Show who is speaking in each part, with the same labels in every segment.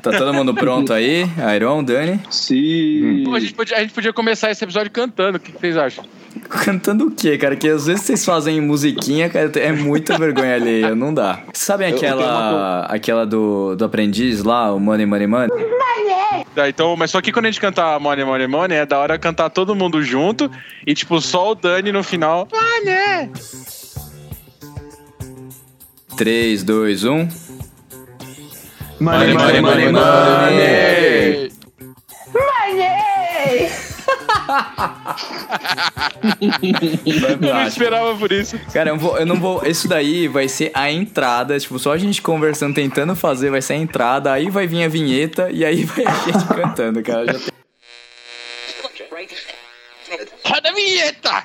Speaker 1: Tá todo mundo pronto aí? Iron, Dani?
Speaker 2: Sim.
Speaker 3: Pô, a, gente podia, a gente podia começar esse episódio cantando. O que, que vocês acham?
Speaker 1: Cantando o quê, cara? Que às vezes vocês fazem musiquinha, cara, é muita vergonha alheia, não dá. Sabem aquela, aquela do, do aprendiz lá, o Money, Money, Money?
Speaker 3: Tá, então, mas só que quando a gente cantar Money, Money, Money, é da hora cantar todo mundo junto e, tipo, só o Dani no final. Money!
Speaker 1: 3, 2, 1.
Speaker 2: Money, money, money, money.
Speaker 3: Eu não esperava por isso.
Speaker 1: Cara, eu, não vou, eu não vou. Isso daí vai ser a entrada. Tipo, só a gente conversando, tentando fazer, vai ser a entrada. Aí vai vir a vinheta e aí vai a gente cantando, cara. Já tem-
Speaker 3: Roda a vinheta!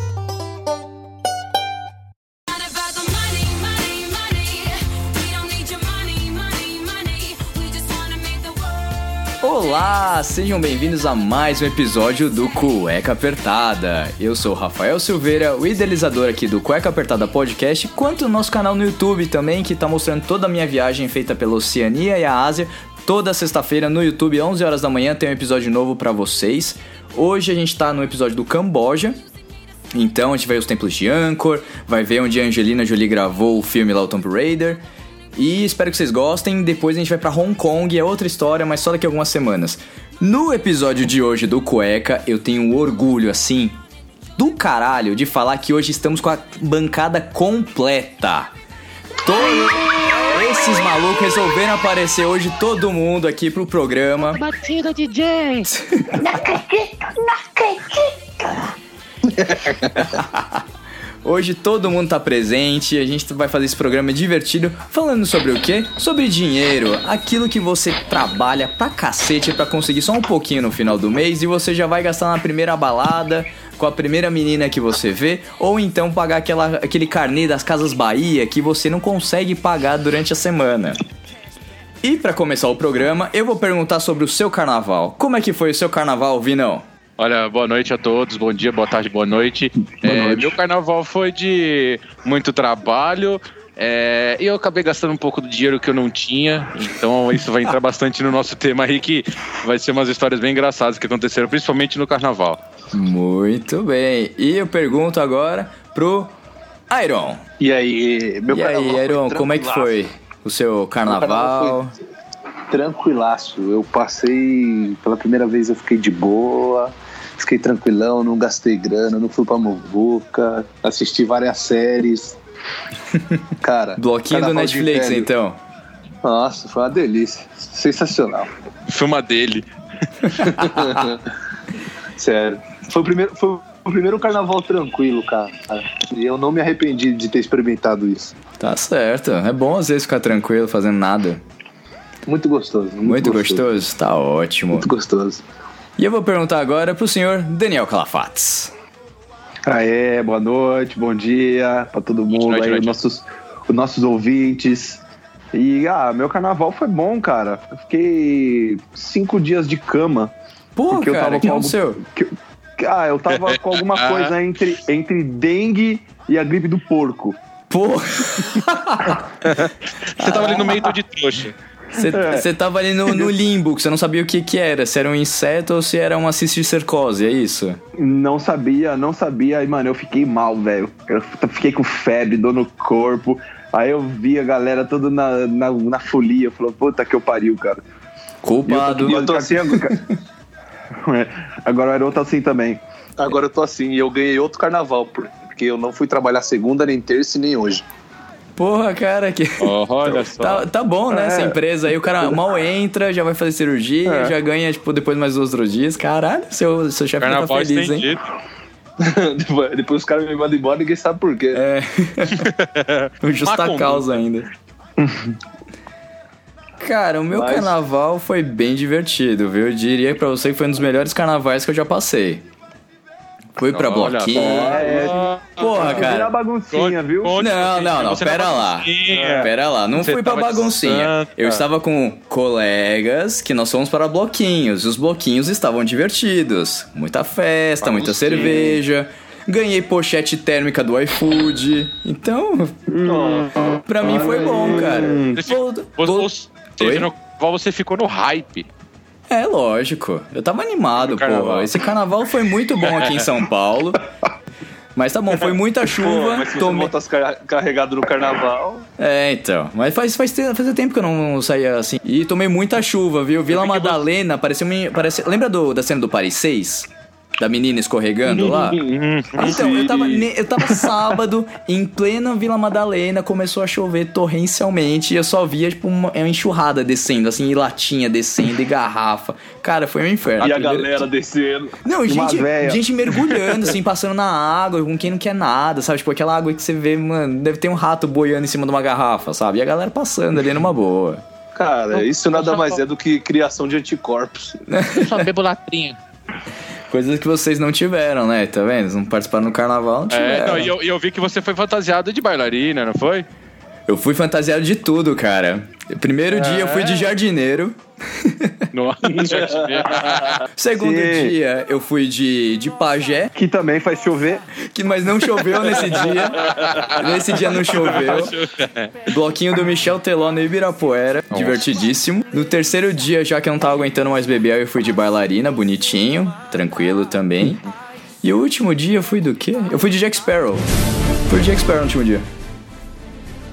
Speaker 1: Olá, sejam bem-vindos a mais um episódio do Cueca Apertada. Eu sou Rafael Silveira, o idealizador aqui do Cueca Apertada Podcast, quanto o nosso canal no YouTube também, que tá mostrando toda a minha viagem feita pela Oceania e a Ásia. Toda sexta-feira no YouTube, 11 horas da manhã, tem um episódio novo pra vocês. Hoje a gente tá no episódio do Camboja, então a gente vai ver os templos de Angkor, vai ver onde a Angelina Jolie gravou o filme lá, o Tomb Raider. E espero que vocês gostem. Depois a gente vai pra Hong Kong, é outra história, mas só daqui a algumas semanas. No episódio de hoje do Cueca, eu tenho orgulho assim do caralho de falar que hoje estamos com a bancada completa. Todos esses malucos resolveram aparecer hoje todo mundo aqui pro programa.
Speaker 4: Batida DJ.
Speaker 1: Hoje todo mundo tá presente, a gente vai fazer esse programa divertido falando sobre o quê? Sobre dinheiro, aquilo que você trabalha pra cacete pra conseguir só um pouquinho no final do mês e você já vai gastar na primeira balada com a primeira menina que você vê, ou então pagar aquela, aquele carnê das Casas Bahia que você não consegue pagar durante a semana. E pra começar o programa, eu vou perguntar sobre o seu carnaval. Como é que foi o seu carnaval, Vinão?
Speaker 3: Olha, boa noite a todos, bom dia, boa tarde, boa noite. É, meu carnaval foi de muito trabalho. é, e eu acabei gastando um pouco do dinheiro que eu não tinha, então isso vai entrar bastante no nosso tema aí, que vai ser umas histórias bem engraçadas que aconteceram, principalmente no carnaval.
Speaker 1: Muito bem. E eu pergunto agora pro Iron.
Speaker 2: E aí, meu
Speaker 1: e aí,
Speaker 2: foi
Speaker 1: Iron, como é que foi o seu carnaval?
Speaker 2: carnaval Tranquilaço. Eu passei, pela primeira vez eu fiquei de boa, fiquei tranquilão, não gastei grana, não fui pra muvuca, assisti várias séries. Cara,
Speaker 1: Bloquinho do Netflix, então.
Speaker 2: Nossa, foi uma delícia. Sensacional.
Speaker 3: Filma dele.
Speaker 2: Sério. Foi o primeiro, foi o primeiro carnaval tranquilo, cara. E eu não me arrependi de ter experimentado isso.
Speaker 1: Tá certo. É bom às vezes ficar tranquilo fazendo nada.
Speaker 2: Muito gostoso. Muito,
Speaker 1: Muito gostoso? Tá ótimo.
Speaker 2: Muito gostoso.
Speaker 1: E eu vou perguntar agora pro senhor Daniel Calafates.
Speaker 5: Aê, boa noite, bom dia pra todo mundo
Speaker 3: noite,
Speaker 5: aí,
Speaker 3: noite.
Speaker 5: os nossos, os nossos ouvintes. E, ah, meu carnaval foi bom, cara. Eu fiquei cinco dias de cama.
Speaker 1: Pô,
Speaker 5: porque eu
Speaker 1: cara,
Speaker 5: tava
Speaker 1: que
Speaker 5: com
Speaker 1: o seu?
Speaker 5: que- ah, eu tava com alguma coisa entre, entre dengue e a gripe do porco.
Speaker 1: Pô,
Speaker 3: Você tava ali no meio do de trouxa.
Speaker 1: Você
Speaker 5: É.
Speaker 1: tava ali no, no limbo, que você não sabia o que que era, se era um inseto ou se era uma cisticercose, é isso?
Speaker 5: Não sabia, não sabia. E, mano, eu fiquei mal, velho. Eu fiquei com febre, dor no corpo. Aí eu vi a galera toda na, na, na folia. Eu falei, puta que eu pariu, cara.
Speaker 1: Culpado.
Speaker 5: E eu tô assim agora. É, agora o Aerô tá assim também.
Speaker 2: Agora eu tô assim, e eu ganhei outro carnaval, por- porque eu não fui trabalhar segunda, nem terça e nem hoje.
Speaker 1: Porra, cara, que.
Speaker 3: Oh, olha só.
Speaker 1: Tá, tá bom, né?
Speaker 5: É.
Speaker 1: Essa empresa aí, o cara mal entra, já vai fazer cirurgia,
Speaker 5: É.
Speaker 1: já ganha, tipo, depois mais outros dias. Caralho, seu, seu chefe tá feliz, hein?
Speaker 2: depois, depois os caras me mandam embora e ninguém sabe por quê.
Speaker 1: É. o justa
Speaker 3: Macumba.
Speaker 1: causa ainda. Cara, o meu
Speaker 2: Mas-
Speaker 1: carnaval foi bem divertido, viu? Eu diria pra você que foi um dos melhores carnavais que eu já passei. Fui pra
Speaker 3: Olha,
Speaker 1: bloquinho.
Speaker 5: É,
Speaker 1: Porra,
Speaker 5: virar
Speaker 1: cara.
Speaker 5: baguncinha, viu?
Speaker 1: Não, não, não,
Speaker 3: você
Speaker 1: pera lá. Pera lá, não
Speaker 3: Você
Speaker 1: fui pra baguncinha. Eu estava com colegas que nós fomos para bloquinhos. E os bloquinhos estavam divertidos. Muita festa, muita cerveja. Ganhei pochete térmica do iFood. Então, pra mim foi bom, cara.
Speaker 3: Você carnaval você ficou no hype.
Speaker 1: É, lógico. Eu tava animado, porra. Esse carnaval foi muito bom aqui em São Paulo. Mas tá bom, foi muita
Speaker 2: Pô,
Speaker 1: chuva.
Speaker 2: mas se você
Speaker 1: tomei-
Speaker 2: voltasse car- carregado no carnaval.
Speaker 1: É, então. Mas faz, faz, fazia tempo que eu não saía assim. E tomei muita chuva, viu? Vila Madalena, parecia, uma- parecia. Lembra do, da cena do Paris 6? Da menina escorregando lá? Então, eu tava, eu tava sábado, em plena Vila Madalena, começou a chover torrencialmente e eu só via, tipo, uma, uma enxurrada descendo, assim, e latinha descendo, e garrafa. Cara, foi um inferno.
Speaker 2: E a galera descendo.
Speaker 1: Não, gente, gente mergulhando, assim, passando na água, com quem não quer nada, sabe? Tipo, aquela água que você vê, mano, deve ter um rato boiando em cima de uma garrafa, sabe? E a galera passando ali numa boa.
Speaker 2: Cara, isso nada mais é do que criação de anticorpos.
Speaker 3: Eu só bebo latrinha.
Speaker 1: Coisas que vocês não tiveram, né? Tá vendo? Não participaram no carnaval, não tiveram.
Speaker 3: É, não, e eu, e eu vi que você foi fantasiado de bailarina, não foi?
Speaker 1: Eu fui fantasiado de tudo, cara. Primeiro dia eu fui de jardineiro.
Speaker 3: No...
Speaker 1: Segundo
Speaker 5: Sim.
Speaker 1: dia eu fui de, de pajé,
Speaker 5: Que também faz chover.
Speaker 1: que, mas não choveu nesse dia. nesse dia não choveu. Bloquinho do Michel Teló no Ibirapuera, divertidíssimo. No terceiro dia, já que eu não tava aguentando mais beber, eu fui de bailarina, bonitinho, tranquilo também. E o último dia eu fui do quê? Eu fui de Jack Sparrow. Fui de Jack Sparrow no último dia.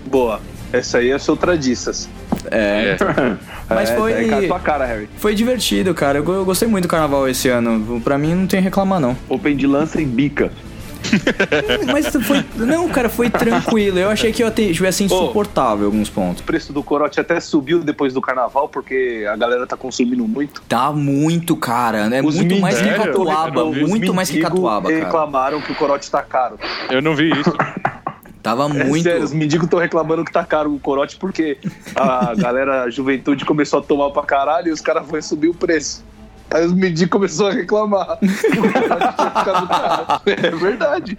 Speaker 2: Boa. Essa aí é seu tradiças.
Speaker 1: É. Mas
Speaker 5: é,
Speaker 1: foi-
Speaker 5: É cara, Harry.
Speaker 1: Foi divertido, cara. Eu, eu gostei muito do carnaval esse ano. Pra mim não tem reclamar, não.
Speaker 5: Open de lança e bica.
Speaker 1: Mas foi. Não, cara, foi tranquilo. Eu achei que eu tivesse insuportável em alguns pontos.
Speaker 2: O preço do corote até subiu depois do carnaval, porque a galera tá consumindo muito.
Speaker 1: Tá muito, cara, né?
Speaker 2: Os
Speaker 1: muito mais que catuaba. Muito mais que catuaba, cara.
Speaker 2: reclamaram que o corote tá caro.
Speaker 3: Eu não vi isso.
Speaker 1: Tava
Speaker 2: É
Speaker 1: muito.
Speaker 2: sério, os mendigos estão reclamando que tá caro o corote porque a galera, a juventude começou a tomar pra caralho e os caras foram subir o preço. Aí os mendigos começaram a reclamar. É verdade.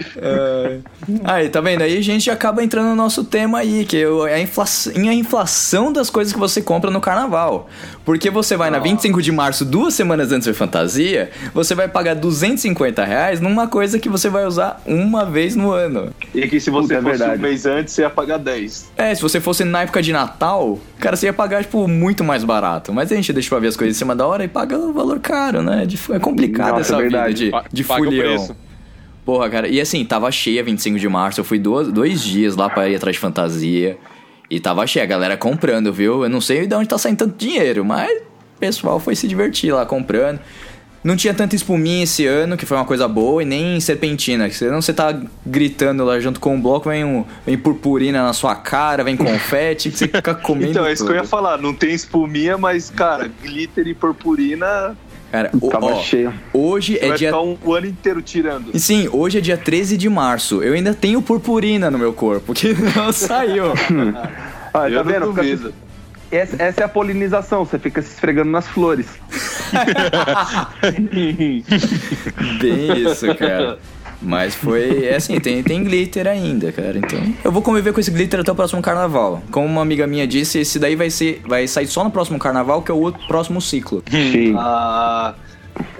Speaker 1: Aí, tá vendo? Aí a gente acaba entrando no nosso tema aí, que é a inflação, a inflação das coisas que você compra no carnaval. Porque você vai na 25 de março, duas semanas antes da fantasia, você vai pagar 250 reais numa coisa que você vai usar uma vez no ano.
Speaker 2: E que se você
Speaker 5: Puta, é
Speaker 2: fosse
Speaker 5: verdade.
Speaker 2: um mês antes, você ia pagar 10.
Speaker 1: É, se você fosse na época de Natal, cara, você ia pagar, tipo, muito mais barato. Mas a gente deixa pra ver as coisas em cima da hora e paga o valor caro, né? De- É complicado
Speaker 5: Nossa,
Speaker 1: essa
Speaker 5: é
Speaker 1: vida
Speaker 5: verdade.
Speaker 1: de,
Speaker 3: Pa-
Speaker 1: de
Speaker 3: paga o
Speaker 1: fulião.
Speaker 3: preço.
Speaker 1: Porra, cara, e assim, tava cheia 25 de março, eu fui duas, dois dias lá pra ir atrás de fantasia. E tava cheia, a galera comprando, viu? Eu não sei de onde tá saindo tanto dinheiro, mas o pessoal foi se divertir lá comprando. Não tinha tanta espuminha esse ano, que foi uma coisa boa, e nem serpentina. que Senão você tá gritando lá junto com o bloco, vem, um, vem purpurina na sua cara, vem confete, que você fica comendo.
Speaker 2: Então, é isso que eu ia
Speaker 1: tudo.
Speaker 2: falar. Não tem espuminha, mas, cara, glitter e purpurina.
Speaker 1: Cara, o-
Speaker 5: Tava
Speaker 1: ó,
Speaker 5: cheio.
Speaker 1: hoje
Speaker 2: Você
Speaker 1: é
Speaker 2: vai
Speaker 1: dia
Speaker 2: ficar um, o ano inteiro tirando.
Speaker 1: E sim, hoje é dia 13 de março. Eu ainda tenho purpurina no meu corpo, que não saiu.
Speaker 5: Ah,
Speaker 2: eu
Speaker 5: tá
Speaker 2: não
Speaker 5: vendo? Fica-
Speaker 2: duvido.
Speaker 5: Essa, essa é a polinização, você fica se esfregando nas flores.
Speaker 1: Bem isso, cara. Mas foi. É assim, tem, tem glitter ainda, cara. Então. Eu vou conviver com esse glitter até o próximo carnaval. Como uma amiga minha disse, esse daí vai ser. Vai sair só no próximo carnaval, que é o outro próximo ciclo.
Speaker 5: Sim.
Speaker 2: Ah,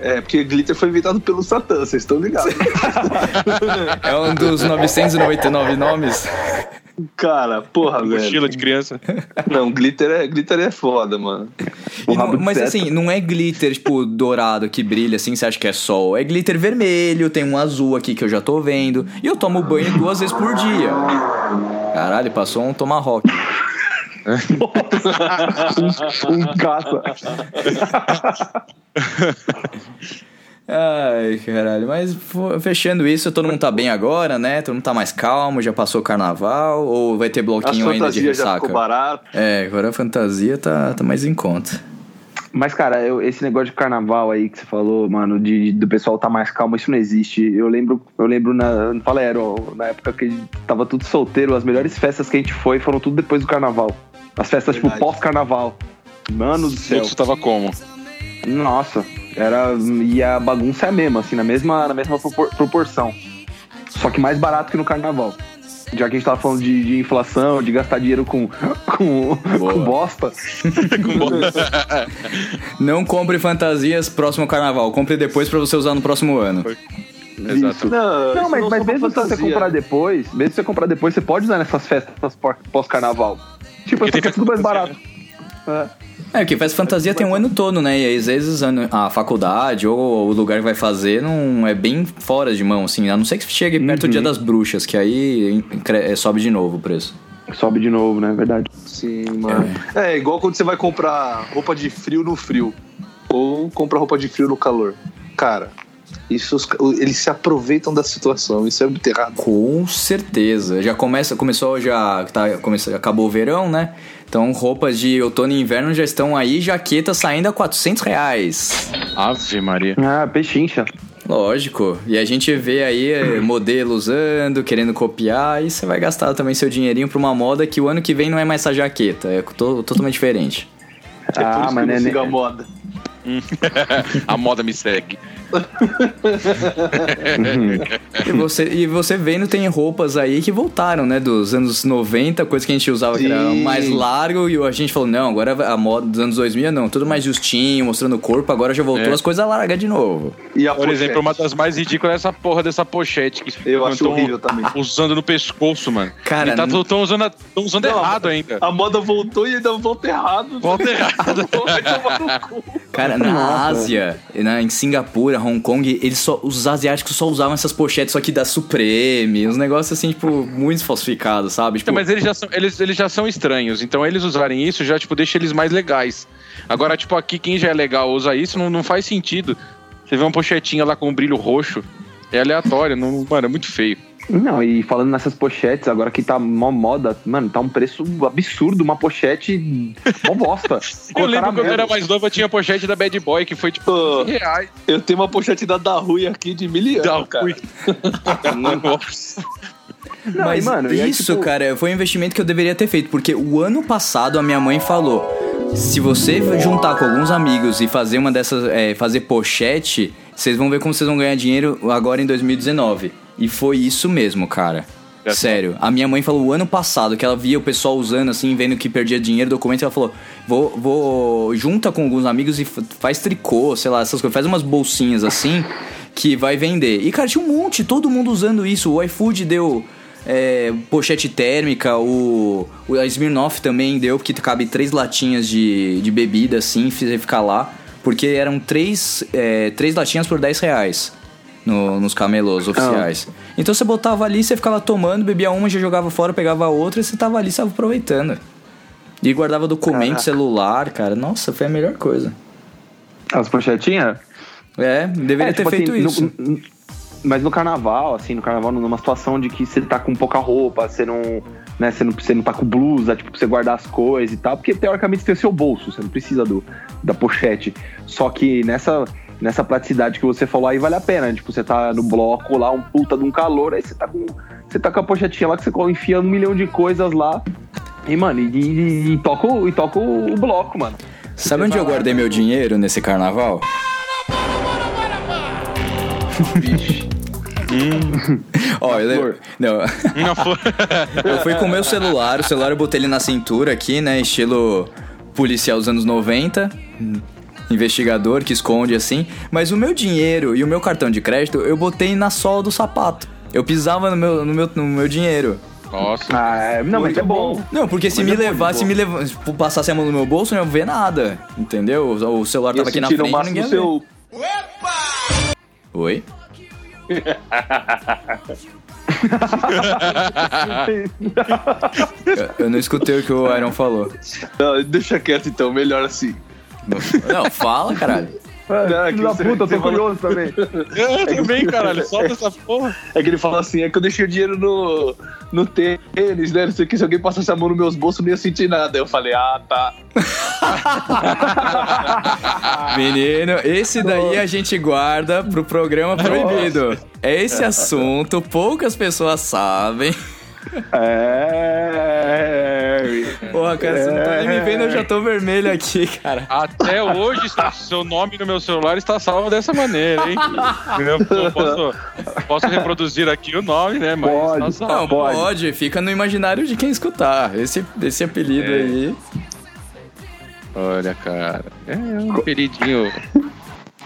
Speaker 2: é, porque glitter foi inventado pelo Satã, vocês estão ligados.
Speaker 1: É um dos 999 nomes.
Speaker 2: Cara, porra, velho.
Speaker 3: Mochila de criança.
Speaker 2: Não, glitter é, glitter é foda, mano.
Speaker 1: Não- mas
Speaker 5: seta.
Speaker 1: assim, não é glitter, tipo, dourado que brilha assim, você acha que é sol. É glitter vermelho, tem um azul aqui que eu já tô vendo. E eu tomo banho duas vezes por dia. Caralho, passou um tomahawk.
Speaker 5: Um caça.
Speaker 1: Ai, caralho. Mas fechando isso, todo mundo tá bem agora, né? Todo mundo tá mais calmo, já passou o carnaval. Ou vai ter
Speaker 2: As
Speaker 1: bloquinho ainda de
Speaker 2: fantasias já
Speaker 1: ressaca?
Speaker 2: ficou barato.
Speaker 1: É, agora a fantasia tá, tá mais em conta.
Speaker 5: Mas, cara, eu- esse negócio de carnaval aí que você falou, mano, de, do pessoal tá mais calmo, isso não existe. Eu lembro, eu lembro na. Falei, na época que tava tudo solteiro, as melhores festas que a gente foi foram tudo depois do carnaval. As festas, tipo,
Speaker 2: Verdade.
Speaker 5: pós-carnaval. Mano do céu.
Speaker 3: fluxo tava como?
Speaker 5: Nossa, era. E a bagunça é a mesma, assim, na mesma, na mesma propor- proporção. Só que mais barato que no carnaval. Já que a gente tava falando de, de inflação, de gastar dinheiro com, com,
Speaker 1: Boa.
Speaker 5: com bosta.
Speaker 1: Não compre fantasias próximo ao carnaval. Compre depois pra você usar no próximo ano.
Speaker 3: Exato.
Speaker 5: Isso.
Speaker 2: Não,
Speaker 5: Não,
Speaker 2: isso
Speaker 5: mas,
Speaker 2: não
Speaker 5: mas
Speaker 2: só
Speaker 5: mesmo se você comprar depois, mesmo se você comprar depois, você pode usar nessas festas pós- pós-carnaval. Tipo,
Speaker 3: Porque
Speaker 5: é tudo mais barato. É.
Speaker 1: É, porque faz fantasia tem um ano todo, né? E aí, às vezes ano- a faculdade ou o lugar que vai fazer não é bem fora de mão, assim. A não ser que chegue perto do dia das bruxas, que aí cre- sobe de novo o preço.
Speaker 5: Sobe de novo, né? Verdade.
Speaker 2: Sim, mano. É. igual quando você vai comprar roupa de frio no frio. Ou comprar roupa de frio no calor. Cara, isso eles se aproveitam da situação. Isso é muito errado.
Speaker 1: Com certeza. Já começa, começou já, tá, começou, acabou o verão, né? Então roupas de outono e inverno já estão aí, jaqueta saindo a 400 reais.
Speaker 3: Ave Maria.
Speaker 5: Ah, pechincha.
Speaker 1: Lógico. E a gente vê aí eh, modelo usando, querendo copiar, e você vai gastar também seu dinheirinho pra uma moda que o ano que vem não é mais essa jaqueta, é to- totalmente diferente.
Speaker 2: É por
Speaker 5: Ah,
Speaker 2: isso
Speaker 5: mas
Speaker 2: que eu não sigo a
Speaker 5: né,
Speaker 2: moda.
Speaker 3: A moda me segue.
Speaker 1: E você, e você vendo, tem roupas aí que voltaram, né? Dos anos 90, coisa que a gente usava que era
Speaker 2: Sim.
Speaker 1: mais largo, e a gente falou, não, agora a moda dos anos 2000 não, tudo mais justinho, mostrando o corpo, agora já voltou
Speaker 3: É.
Speaker 1: as coisas largas de novo.
Speaker 2: E a
Speaker 3: Por
Speaker 2: pochete?
Speaker 3: exemplo, uma das mais ridículas é essa porra dessa pochete que
Speaker 2: Eu acho horrível também.
Speaker 3: usando no pescoço, mano.
Speaker 1: Cara,
Speaker 3: e tá, tão usando, tão usando
Speaker 2: Não,
Speaker 3: errado ainda.
Speaker 2: A moda voltou e ainda volta errado.
Speaker 3: Volta errado.
Speaker 1: Cara, na. Ásia, na, em Singapura, Hong Kong, eles só, os asiáticos só usavam essas pochetes que da Supreme, uns negócios assim, tipo, muito falsificados, sabe? Tipo,
Speaker 3: Então, mas eles já, são, eles, eles já são estranhos, então eles usarem isso já, tipo, deixa eles mais legais. Agora, tipo, aqui quem já é legal usa isso, não, não faz sentido. Você vê uma pochetinha lá com um brilho roxo, é aleatório, não, mano, é muito feio.
Speaker 5: Não, e falando nessas pochetes, agora que tá mó moda, mano, tá um preço absurdo, uma pochete mó bosta.
Speaker 3: Eu lembro quando eu era mais novo, eu tinha a pochete da Bad Boy, que foi, tipo,
Speaker 2: Pô.
Speaker 3: 15 reais.
Speaker 2: Eu tenho uma pochete da Da Rui aqui de mil
Speaker 3: Da
Speaker 2: cara.
Speaker 3: Rui. Nossa.
Speaker 5: Não,
Speaker 1: Mas
Speaker 5: mano, aí,
Speaker 1: isso,
Speaker 5: tipo,
Speaker 1: cara, foi um investimento que eu deveria ter feito, porque o ano passado a minha mãe falou: se você juntar com alguns amigos e fazer uma dessas, é, fazer pochete, vocês vão ver como vocês vão ganhar dinheiro agora em 2019. E foi isso mesmo, cara.
Speaker 3: É.
Speaker 1: Sério, a minha mãe falou o ano passado que ela via o pessoal usando assim, vendo que perdia dinheiro, documento, ela falou: vou, vou junta com alguns amigos e faz tricô, sei lá, essas coisas, faz umas bolsinhas assim que vai vender. E cara, tinha um monte, todo mundo usando isso. O iFood deu é, pochete térmica, o, o a Smirnoff também deu, porque cabe três latinhas de, de bebida assim, fiz ele ficar lá, porque eram três, é, três latinhas por 10 reais no- nos camelôs oficiais. Então você botava ali, você ficava tomando, bebia uma, já jogava fora, pegava a outra e você tava ali, estava aproveitando. E guardava documento,
Speaker 5: Caraca.
Speaker 1: celular, cara. Nossa, foi a melhor coisa.
Speaker 5: as pochetinhas?
Speaker 1: É, deveria
Speaker 5: É,
Speaker 1: ter
Speaker 5: tipo
Speaker 1: feito
Speaker 5: assim, no-
Speaker 1: isso.
Speaker 5: no- mas no carnaval, assim, no carnaval, numa situação de que você tá com pouca roupa, você não, né, você não, você não tá com blusa, tipo, pra você guardar as coisas e tal, porque teoricamente você tem o seu bolso, você não precisa do, da pochete. Só que nessa, nessa praticidade que você falou aí vale a pena, tipo, você tá no bloco lá, um puta de um calor, aí você tá com, você tá com a pochetinha lá que você coloca- enfia um milhão de coisas lá. E, mano, e, e, e toca, o- e toca o, o bloco, mano.
Speaker 1: Sabe onde eu guardei meu dinheiro nesse carnaval? Ó, eu lembro.
Speaker 5: flor.
Speaker 1: Não,
Speaker 3: Não foi.
Speaker 1: eu fui com o meu celular, o celular eu botei ele na cintura aqui, né? Estilo policial dos anos 90. Investigador que esconde assim. Mas o meu dinheiro e o meu cartão de crédito eu botei na sola do sapato. Eu pisava no meu, no meu, no meu dinheiro.
Speaker 3: Nossa.
Speaker 5: Ah, é- não, mas é bom.
Speaker 2: bom.
Speaker 1: Não, porque se me
Speaker 5: é bom de
Speaker 1: levasse, se me leva, se passasse a mão no meu bolso, eu não ia ver nada. Entendeu? O celular tava aqui na frente.
Speaker 2: máximo
Speaker 1: ninguém
Speaker 2: seu.
Speaker 1: ver. Oi? Eu- Eu não escutei o que o Iron falou.
Speaker 2: Não, deixa quieto então, melhor assim.
Speaker 1: Não, fala, caralho.
Speaker 2: Não, é que
Speaker 5: Filho da puta, eu tô curioso também.
Speaker 3: Eu também, caralho. Solta essa porra.
Speaker 2: É que ele fala assim, é que eu deixei o dinheiro no, no tênis, né? Não sei o que, se alguém passasse a mão nos meus bolsos, eu não ia sentir nada. Aí eu falei, ah, tá.
Speaker 1: Menino, esse daí a gente guarda pro programa proibido. É esse assunto, poucas pessoas sabem.
Speaker 5: É.
Speaker 1: Porra, cara, você não tá nem me vendo, eu já tô vermelho aqui, cara.
Speaker 3: Até hoje, seu- seu nome no meu celular está salvo dessa maneira, hein? Eu posso, posso reproduzir aqui o nome, né? Mas
Speaker 5: Pode.
Speaker 3: tá salvo.
Speaker 1: Não,
Speaker 5: pode.
Speaker 1: pode. fica no imaginário de quem escutar. Esse, esse apelido
Speaker 3: É.
Speaker 1: aí.
Speaker 3: Olha, cara. É um apelidinho.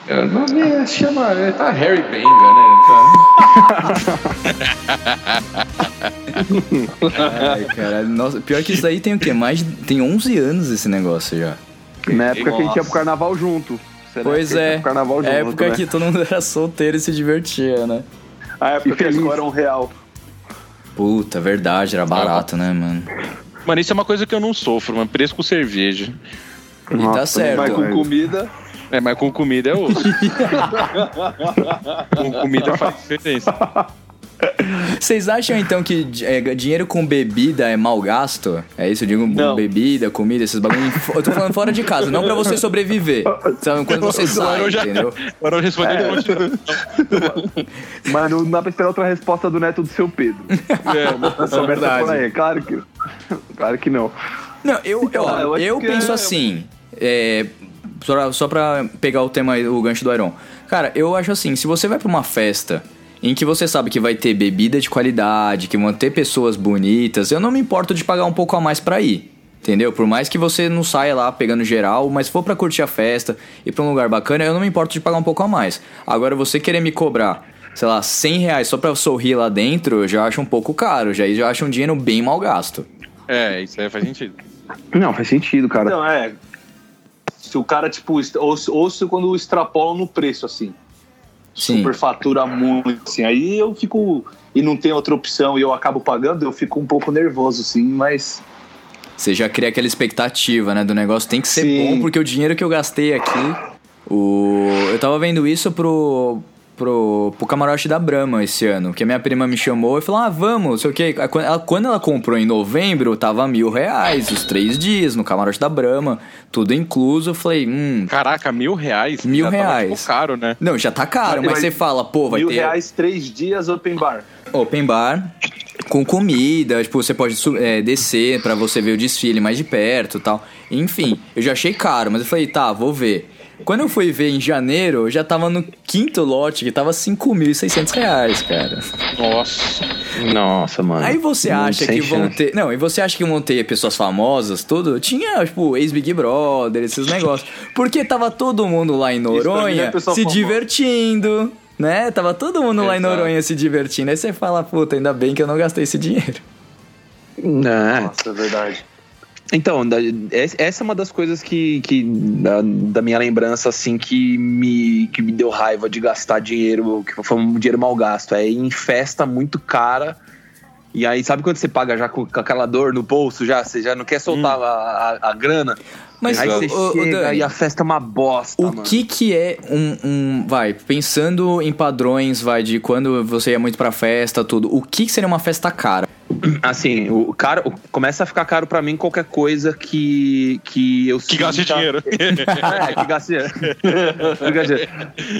Speaker 3: É, O nome é, chama. é, Tá Harry Benga, né?
Speaker 1: Ai, cara, nossa, pior que isso aí tem o quê? Mais tem 11 anos esse negócio já.
Speaker 5: Na época que a gente ia
Speaker 2: Nossa.
Speaker 5: pro carnaval junto.
Speaker 1: Pois é.
Speaker 5: carnaval junto,
Speaker 1: É época
Speaker 5: né?
Speaker 1: que todo mundo era solteiro e se divertia, né?
Speaker 2: A época
Speaker 5: E
Speaker 2: que era um real.
Speaker 1: Puta, verdade, era barato, né, mano?
Speaker 3: Mano, isso é uma coisa que eu não sofro, mano. Preço com cerveja.
Speaker 1: E tá
Speaker 5: Nossa,
Speaker 1: certo.
Speaker 2: Mas com comida.
Speaker 3: É, mas com comida é outro. com comida faz diferença.
Speaker 1: Vocês acham então que é, dinheiro com bebida é mal gasto? É isso, eu digo
Speaker 2: Não.
Speaker 1: bebida, comida, esses bagulho. Eu tô falando fora de casa, não pra você sobreviver. Sabe, quando você sai,
Speaker 3: já-
Speaker 1: entendeu?
Speaker 3: Agora eu respondi continua.
Speaker 5: Mas não dá pra esperar outra resposta do neto do seu Pedro.
Speaker 3: É,
Speaker 5: Essa
Speaker 1: verdade.
Speaker 5: Aí. Claro que, claro que não.
Speaker 1: Não, eu, eu,
Speaker 2: Ah, eu
Speaker 1: eu,
Speaker 2: que
Speaker 1: penso
Speaker 2: é-
Speaker 1: assim. É, só, só pra pegar o tema, o gancho do Iron. Cara, eu acho assim: se você vai pra uma festa em que você sabe que vai ter bebida de qualidade, que vão ter pessoas bonitas, eu não me importo de pagar um pouco a mais pra ir. Entendeu? Por mais que você não saia lá pegando geral, mas se for pra curtir a festa e pra um lugar bacana, eu não me importo de pagar um pouco a mais. Agora, você querer me cobrar, sei lá, 100 reais só pra eu sorrir lá dentro, eu já acho um pouco caro. Já, já acho um dinheiro bem mal gasto.
Speaker 3: é, isso aí faz sentido.
Speaker 5: Não, faz sentido, cara.
Speaker 2: Não, é. Se o cara, tipo, ou, se- ou se quando extrapolam no preço, assim.
Speaker 1: Sim.
Speaker 2: Superfatura muito, assim. Aí eu fico. E não tem outra opção e eu acabo pagando, eu fico um pouco nervoso, sim, mas.
Speaker 1: Você já cria aquela expectativa, né? Do negócio tem que ser
Speaker 2: Sim.
Speaker 1: bom, porque o dinheiro que eu gastei aqui. O... Eu tava vendo isso pro, pro, pro camarote da Brahma esse ano. Que a minha prima me chamou e falou: Ah, vamos, sei o quê. Quando ela, quando ela comprou em novembro, tava mil reais, os três dias no camarote da Brahma, tudo incluso. Eu falei, hum.
Speaker 3: Caraca, mil reais?
Speaker 1: Mil
Speaker 3: Já tava,
Speaker 1: reais.
Speaker 3: tipo, caro, né?
Speaker 1: Não, já tá caro, mas
Speaker 2: Mas-
Speaker 1: você fala, pô, vai
Speaker 2: mil
Speaker 1: ter.
Speaker 2: reais, três dias, open bar.
Speaker 1: Open bar com comida, tipo, você pode é, descer pra você ver o desfile mais de perto e tal. Enfim, eu já achei caro, mas eu falei, tá, vou ver. Quando eu fui ver em janeiro, eu já tava no quinto lote, que tava 5.600 reais, cara.
Speaker 3: Nossa.
Speaker 5: Nossa, mano.
Speaker 1: Aí você
Speaker 5: Não,
Speaker 1: acha que vão
Speaker 5: chance.
Speaker 1: ter... Não, e você acha que vão ter pessoas famosas, tudo? Tinha, tipo, ex-Big Brother, esses negócios. Porque tava todo mundo lá em
Speaker 2: não é
Speaker 1: Noronha
Speaker 2: pessoa
Speaker 1: se
Speaker 2: famosa.
Speaker 1: divertindo, né? Tava todo mundo lá em
Speaker 3: Exato.
Speaker 1: Noronha se divertindo. Aí você fala, puta, ainda bem que eu não gastei esse dinheiro.
Speaker 5: É.
Speaker 2: Nossa, é verdade.
Speaker 5: Então, da- essa é uma das coisas que, que da, da minha lembrança, assim, que me, que me deu raiva de gastar dinheiro, que foi um dinheiro mal gasto. É em festa muito cara. E aí, sabe quando você paga já com, com aquela dor no bolso, já? Você já não quer soltar a, a, a grana?
Speaker 1: Mas,
Speaker 5: aí você
Speaker 1: ô,
Speaker 5: chega
Speaker 1: Dani,
Speaker 5: e a festa é uma bosta,
Speaker 1: O
Speaker 5: mano.
Speaker 1: que que é um, um- Vai, pensando em padrões, vai, de quando você ia muito pra festa, tudo. O que que seria uma festa cara?
Speaker 5: Assim, o caro, o- começa a ficar caro pra mim qualquer coisa que, que eu
Speaker 3: Que gaste dinheiro.
Speaker 5: É, que gaste gaste-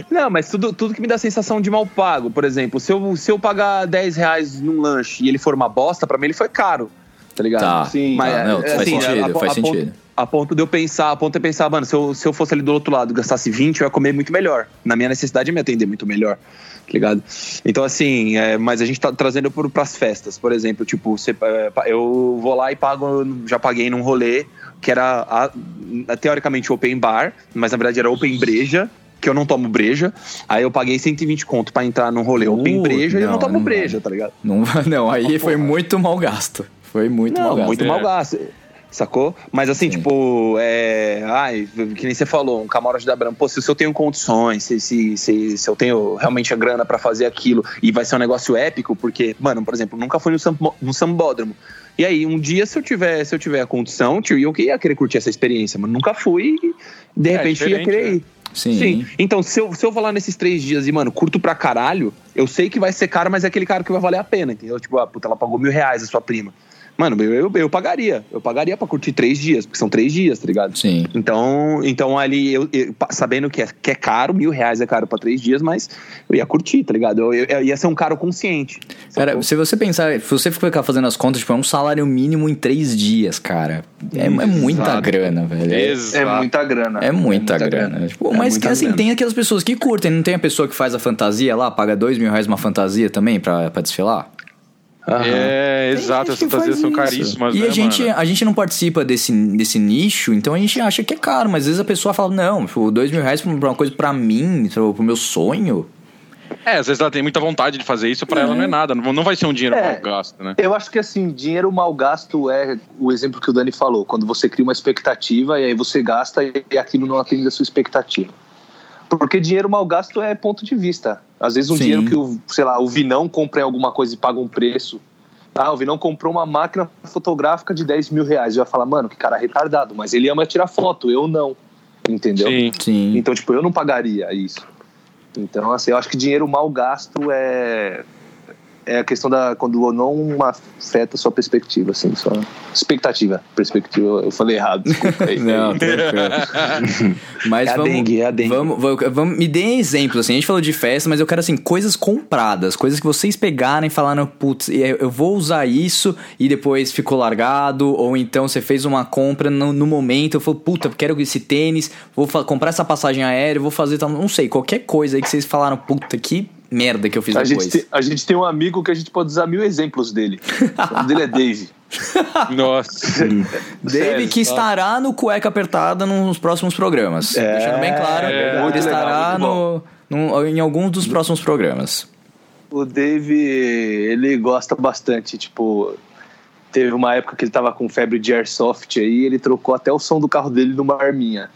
Speaker 5: Não, mas tudo, tudo que me dá sensação de mal pago. Por exemplo, se eu, se eu pagar 10 reais num lanche e ele for uma bosta, pra mim ele foi caro. Tá ligado?
Speaker 1: Tá,
Speaker 2: Sim,
Speaker 1: tá,
Speaker 5: é,
Speaker 1: não,
Speaker 5: é,
Speaker 1: faz
Speaker 5: assim,
Speaker 1: sentido,
Speaker 5: a- a-
Speaker 1: faz
Speaker 5: a ponto-
Speaker 1: sentido.
Speaker 5: A ponto de eu pensar, a ponto de eu pensar, mano, se eu, se eu fosse ali do outro lado e gastasse 20, eu ia comer muito melhor. Na minha necessidade, eu ia me atender muito melhor. Tá ligado? Então, assim, é, mas a gente tá trazendo para pras festas, por exemplo, tipo, você, é, eu vou lá e pago, já paguei num rolê que era a- a- teoricamente open bar, mas na verdade era open breja. Que eu não tomo breja, aí eu paguei 120 conto pra entrar num rolê open
Speaker 1: Uh,
Speaker 5: breja e eu
Speaker 1: não,
Speaker 5: não tomo
Speaker 1: não
Speaker 5: breja, tá ligado?
Speaker 1: Não, não, aí foi muito mal gasto. Foi muito
Speaker 5: Não,
Speaker 1: mal gasto.
Speaker 5: muito
Speaker 3: É.
Speaker 5: mal gasto. Sacou? Mas assim,
Speaker 1: Sim.
Speaker 5: tipo, é. Ai, que nem você falou, um camarote da Brahma. Pô, se eu tenho condições, se, se, se, se eu tenho realmente a grana pra fazer aquilo e vai ser um negócio épico, porque, mano, por exemplo, nunca fui no, sambo, no sambódromo. E aí, um dia, se eu tiver, se eu tiver a condição, tio, eu ia querer curtir essa experiência, mas nunca fui e de
Speaker 3: É,
Speaker 5: repente ia querer
Speaker 3: né?
Speaker 5: ir.
Speaker 1: Sim.
Speaker 5: Sim. Então, se eu, se eu vou lá nesses três dias e, mano, curto pra caralho, eu sei que vai ser caro, mas é aquele cara que vai valer a pena, entendeu? Tipo, ah, puta, ela pagou mil reais a sua prima. Mano, eu, eu, eu pagaria. Eu pagaria pra curtir três dias, porque são três dias, tá ligado?
Speaker 1: Sim.
Speaker 5: Então, então ali, eu, eu- sabendo que é, que é caro, mil reais é caro pra três dias, mas eu ia curtir, tá ligado? Eu, eu- eu ia ser um caro consciente.
Speaker 1: Cara,
Speaker 5: sacou?
Speaker 1: se você pensar, se você ficar fazendo as contas, tipo, é um salário mínimo em três dias, cara. É, é muita
Speaker 2: Exato.
Speaker 1: grana, velho. É,
Speaker 2: É muita grana.
Speaker 1: é muita grana. Tipo,
Speaker 5: É
Speaker 1: mas
Speaker 5: muita
Speaker 1: assim,
Speaker 5: grana.
Speaker 1: tem aquelas pessoas que curtem, não tem a pessoa que faz a fantasia lá, paga dois mil reais uma fantasia também pra, pra desfilar?
Speaker 5: Aham.
Speaker 3: É, exato,
Speaker 1: Tem
Speaker 3: as
Speaker 1: gente que
Speaker 3: fantasias são caríssimas,
Speaker 1: E
Speaker 3: né,
Speaker 1: a gente,
Speaker 3: mano?
Speaker 1: a gente não participa desse, desse nicho, então a gente acha que é caro, mas às vezes a pessoa fala, não, tipo, dois mil reais pra uma coisa pra mim, pro, pro meu sonho.
Speaker 3: É, às vezes ela tem muita vontade de fazer isso, pra ela não é nada. Não não vai ser um dinheiro
Speaker 2: É.
Speaker 3: mal gasto, né?
Speaker 2: Eu acho que assim, dinheiro mal gasto é o exemplo que o Dani falou, quando você cria uma expectativa e aí você gasta e aquilo não atende a sua expectativa. Porque dinheiro mal gasto é ponto de vista. Às vezes um
Speaker 1: Sim.
Speaker 2: dinheiro que o, sei lá, o Vinão compra em alguma coisa e paga um preço. Ah, o Vinão comprou uma máquina fotográfica de 10 mil reais. Eu ia falar, mano, que cara retardado, mas ele ama tirar foto, eu não. Entendeu?
Speaker 3: Sim.
Speaker 1: Sim.
Speaker 2: Então, tipo, eu não pagaria isso. Então, assim, eu acho que dinheiro mal gasto é é a questão da quando não afeta a sua perspectiva, assim, sua expectativa, perspectiva. Eu falei errado, desculpa aí.
Speaker 1: Não, tranquilo. Mas
Speaker 5: É a
Speaker 1: vamos,
Speaker 5: dengue, é a dengue.
Speaker 1: Vamos, vamos, vamos- me deem exemplos, assim. A gente falou de festa, mas eu quero, assim, coisas compradas. Coisas que vocês pegaram e falaram, putz, eu vou usar isso e depois ficou largado. Ou então você fez uma compra no, no momento, eu falei, puta, quero esse tênis, vou comprar essa passagem aérea, vou fazer tal. Não sei, qualquer coisa aí que vocês falaram, puta, que merda que eu fiz
Speaker 2: A
Speaker 1: depois.
Speaker 2: gente, tem, a gente tem um amigo que a gente pode usar mil exemplos dele. O nome dele é Dave.
Speaker 3: Nossa.
Speaker 1: Dave
Speaker 2: Sério,
Speaker 1: que estará no Cueca Apertada nos próximos programas.
Speaker 5: É,
Speaker 1: Deixando bem claro,
Speaker 3: é
Speaker 1: ele estará
Speaker 2: legal,
Speaker 1: no, no- em alguns dos próximos programas.
Speaker 2: O Dave, ele gosta bastante, tipo, teve uma época que ele tava com febre de airsoft aí, ele trocou até o som do carro dele numa arminha.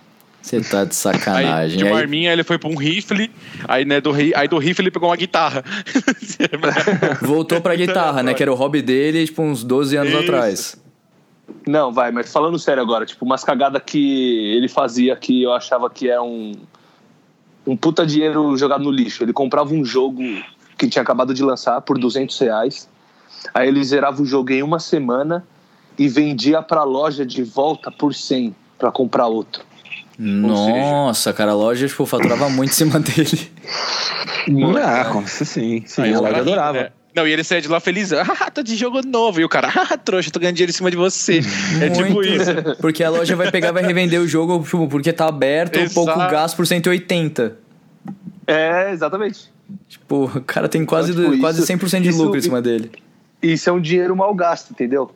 Speaker 1: Você tá de
Speaker 3: Aí,
Speaker 1: sacanagem.
Speaker 3: de uma
Speaker 1: Aí-
Speaker 3: arminha, ele foi pra um rifle, aí, né, do, ri- aí do rifle ele pegou uma guitarra.
Speaker 1: voltou pra guitarra, né? Que era o hobby dele, tipo, uns 12 anos
Speaker 3: Isso.
Speaker 1: atrás.
Speaker 2: Não, vai, mas falando sério agora, tipo, umas cagadas que ele fazia que eu achava que era um, um puta dinheiro jogado no lixo. Ele comprava um jogo que tinha acabado de lançar por 200 reais, aí ele zerava o jogo em uma semana e vendia pra loja de volta por 100 pra comprar outro.
Speaker 1: Nossa, cara, a loja, tipo, faturava muito em cima dele.
Speaker 5: Ah, com- sim, sim,
Speaker 3: Aí
Speaker 5: a loja adorava.
Speaker 3: né? Não, e ele saía de lá feliz. Ah, tá de jogo novo. E o cara, ah, trouxa, tô ganhando dinheiro em cima de você. É tipo
Speaker 1: Muito.
Speaker 3: isso.
Speaker 1: Porque a loja vai pegar e vai revender o jogo, tipo, porque tá aberto,
Speaker 3: Exato.
Speaker 1: pouco gasto por 180.
Speaker 2: É, exatamente.
Speaker 1: Tipo, o cara tem quase,
Speaker 2: Então, tipo,
Speaker 1: quase
Speaker 2: isso-
Speaker 1: 100% de
Speaker 2: isso-
Speaker 1: lucro em cima dele.
Speaker 2: Isso é um dinheiro mal gasto, entendeu?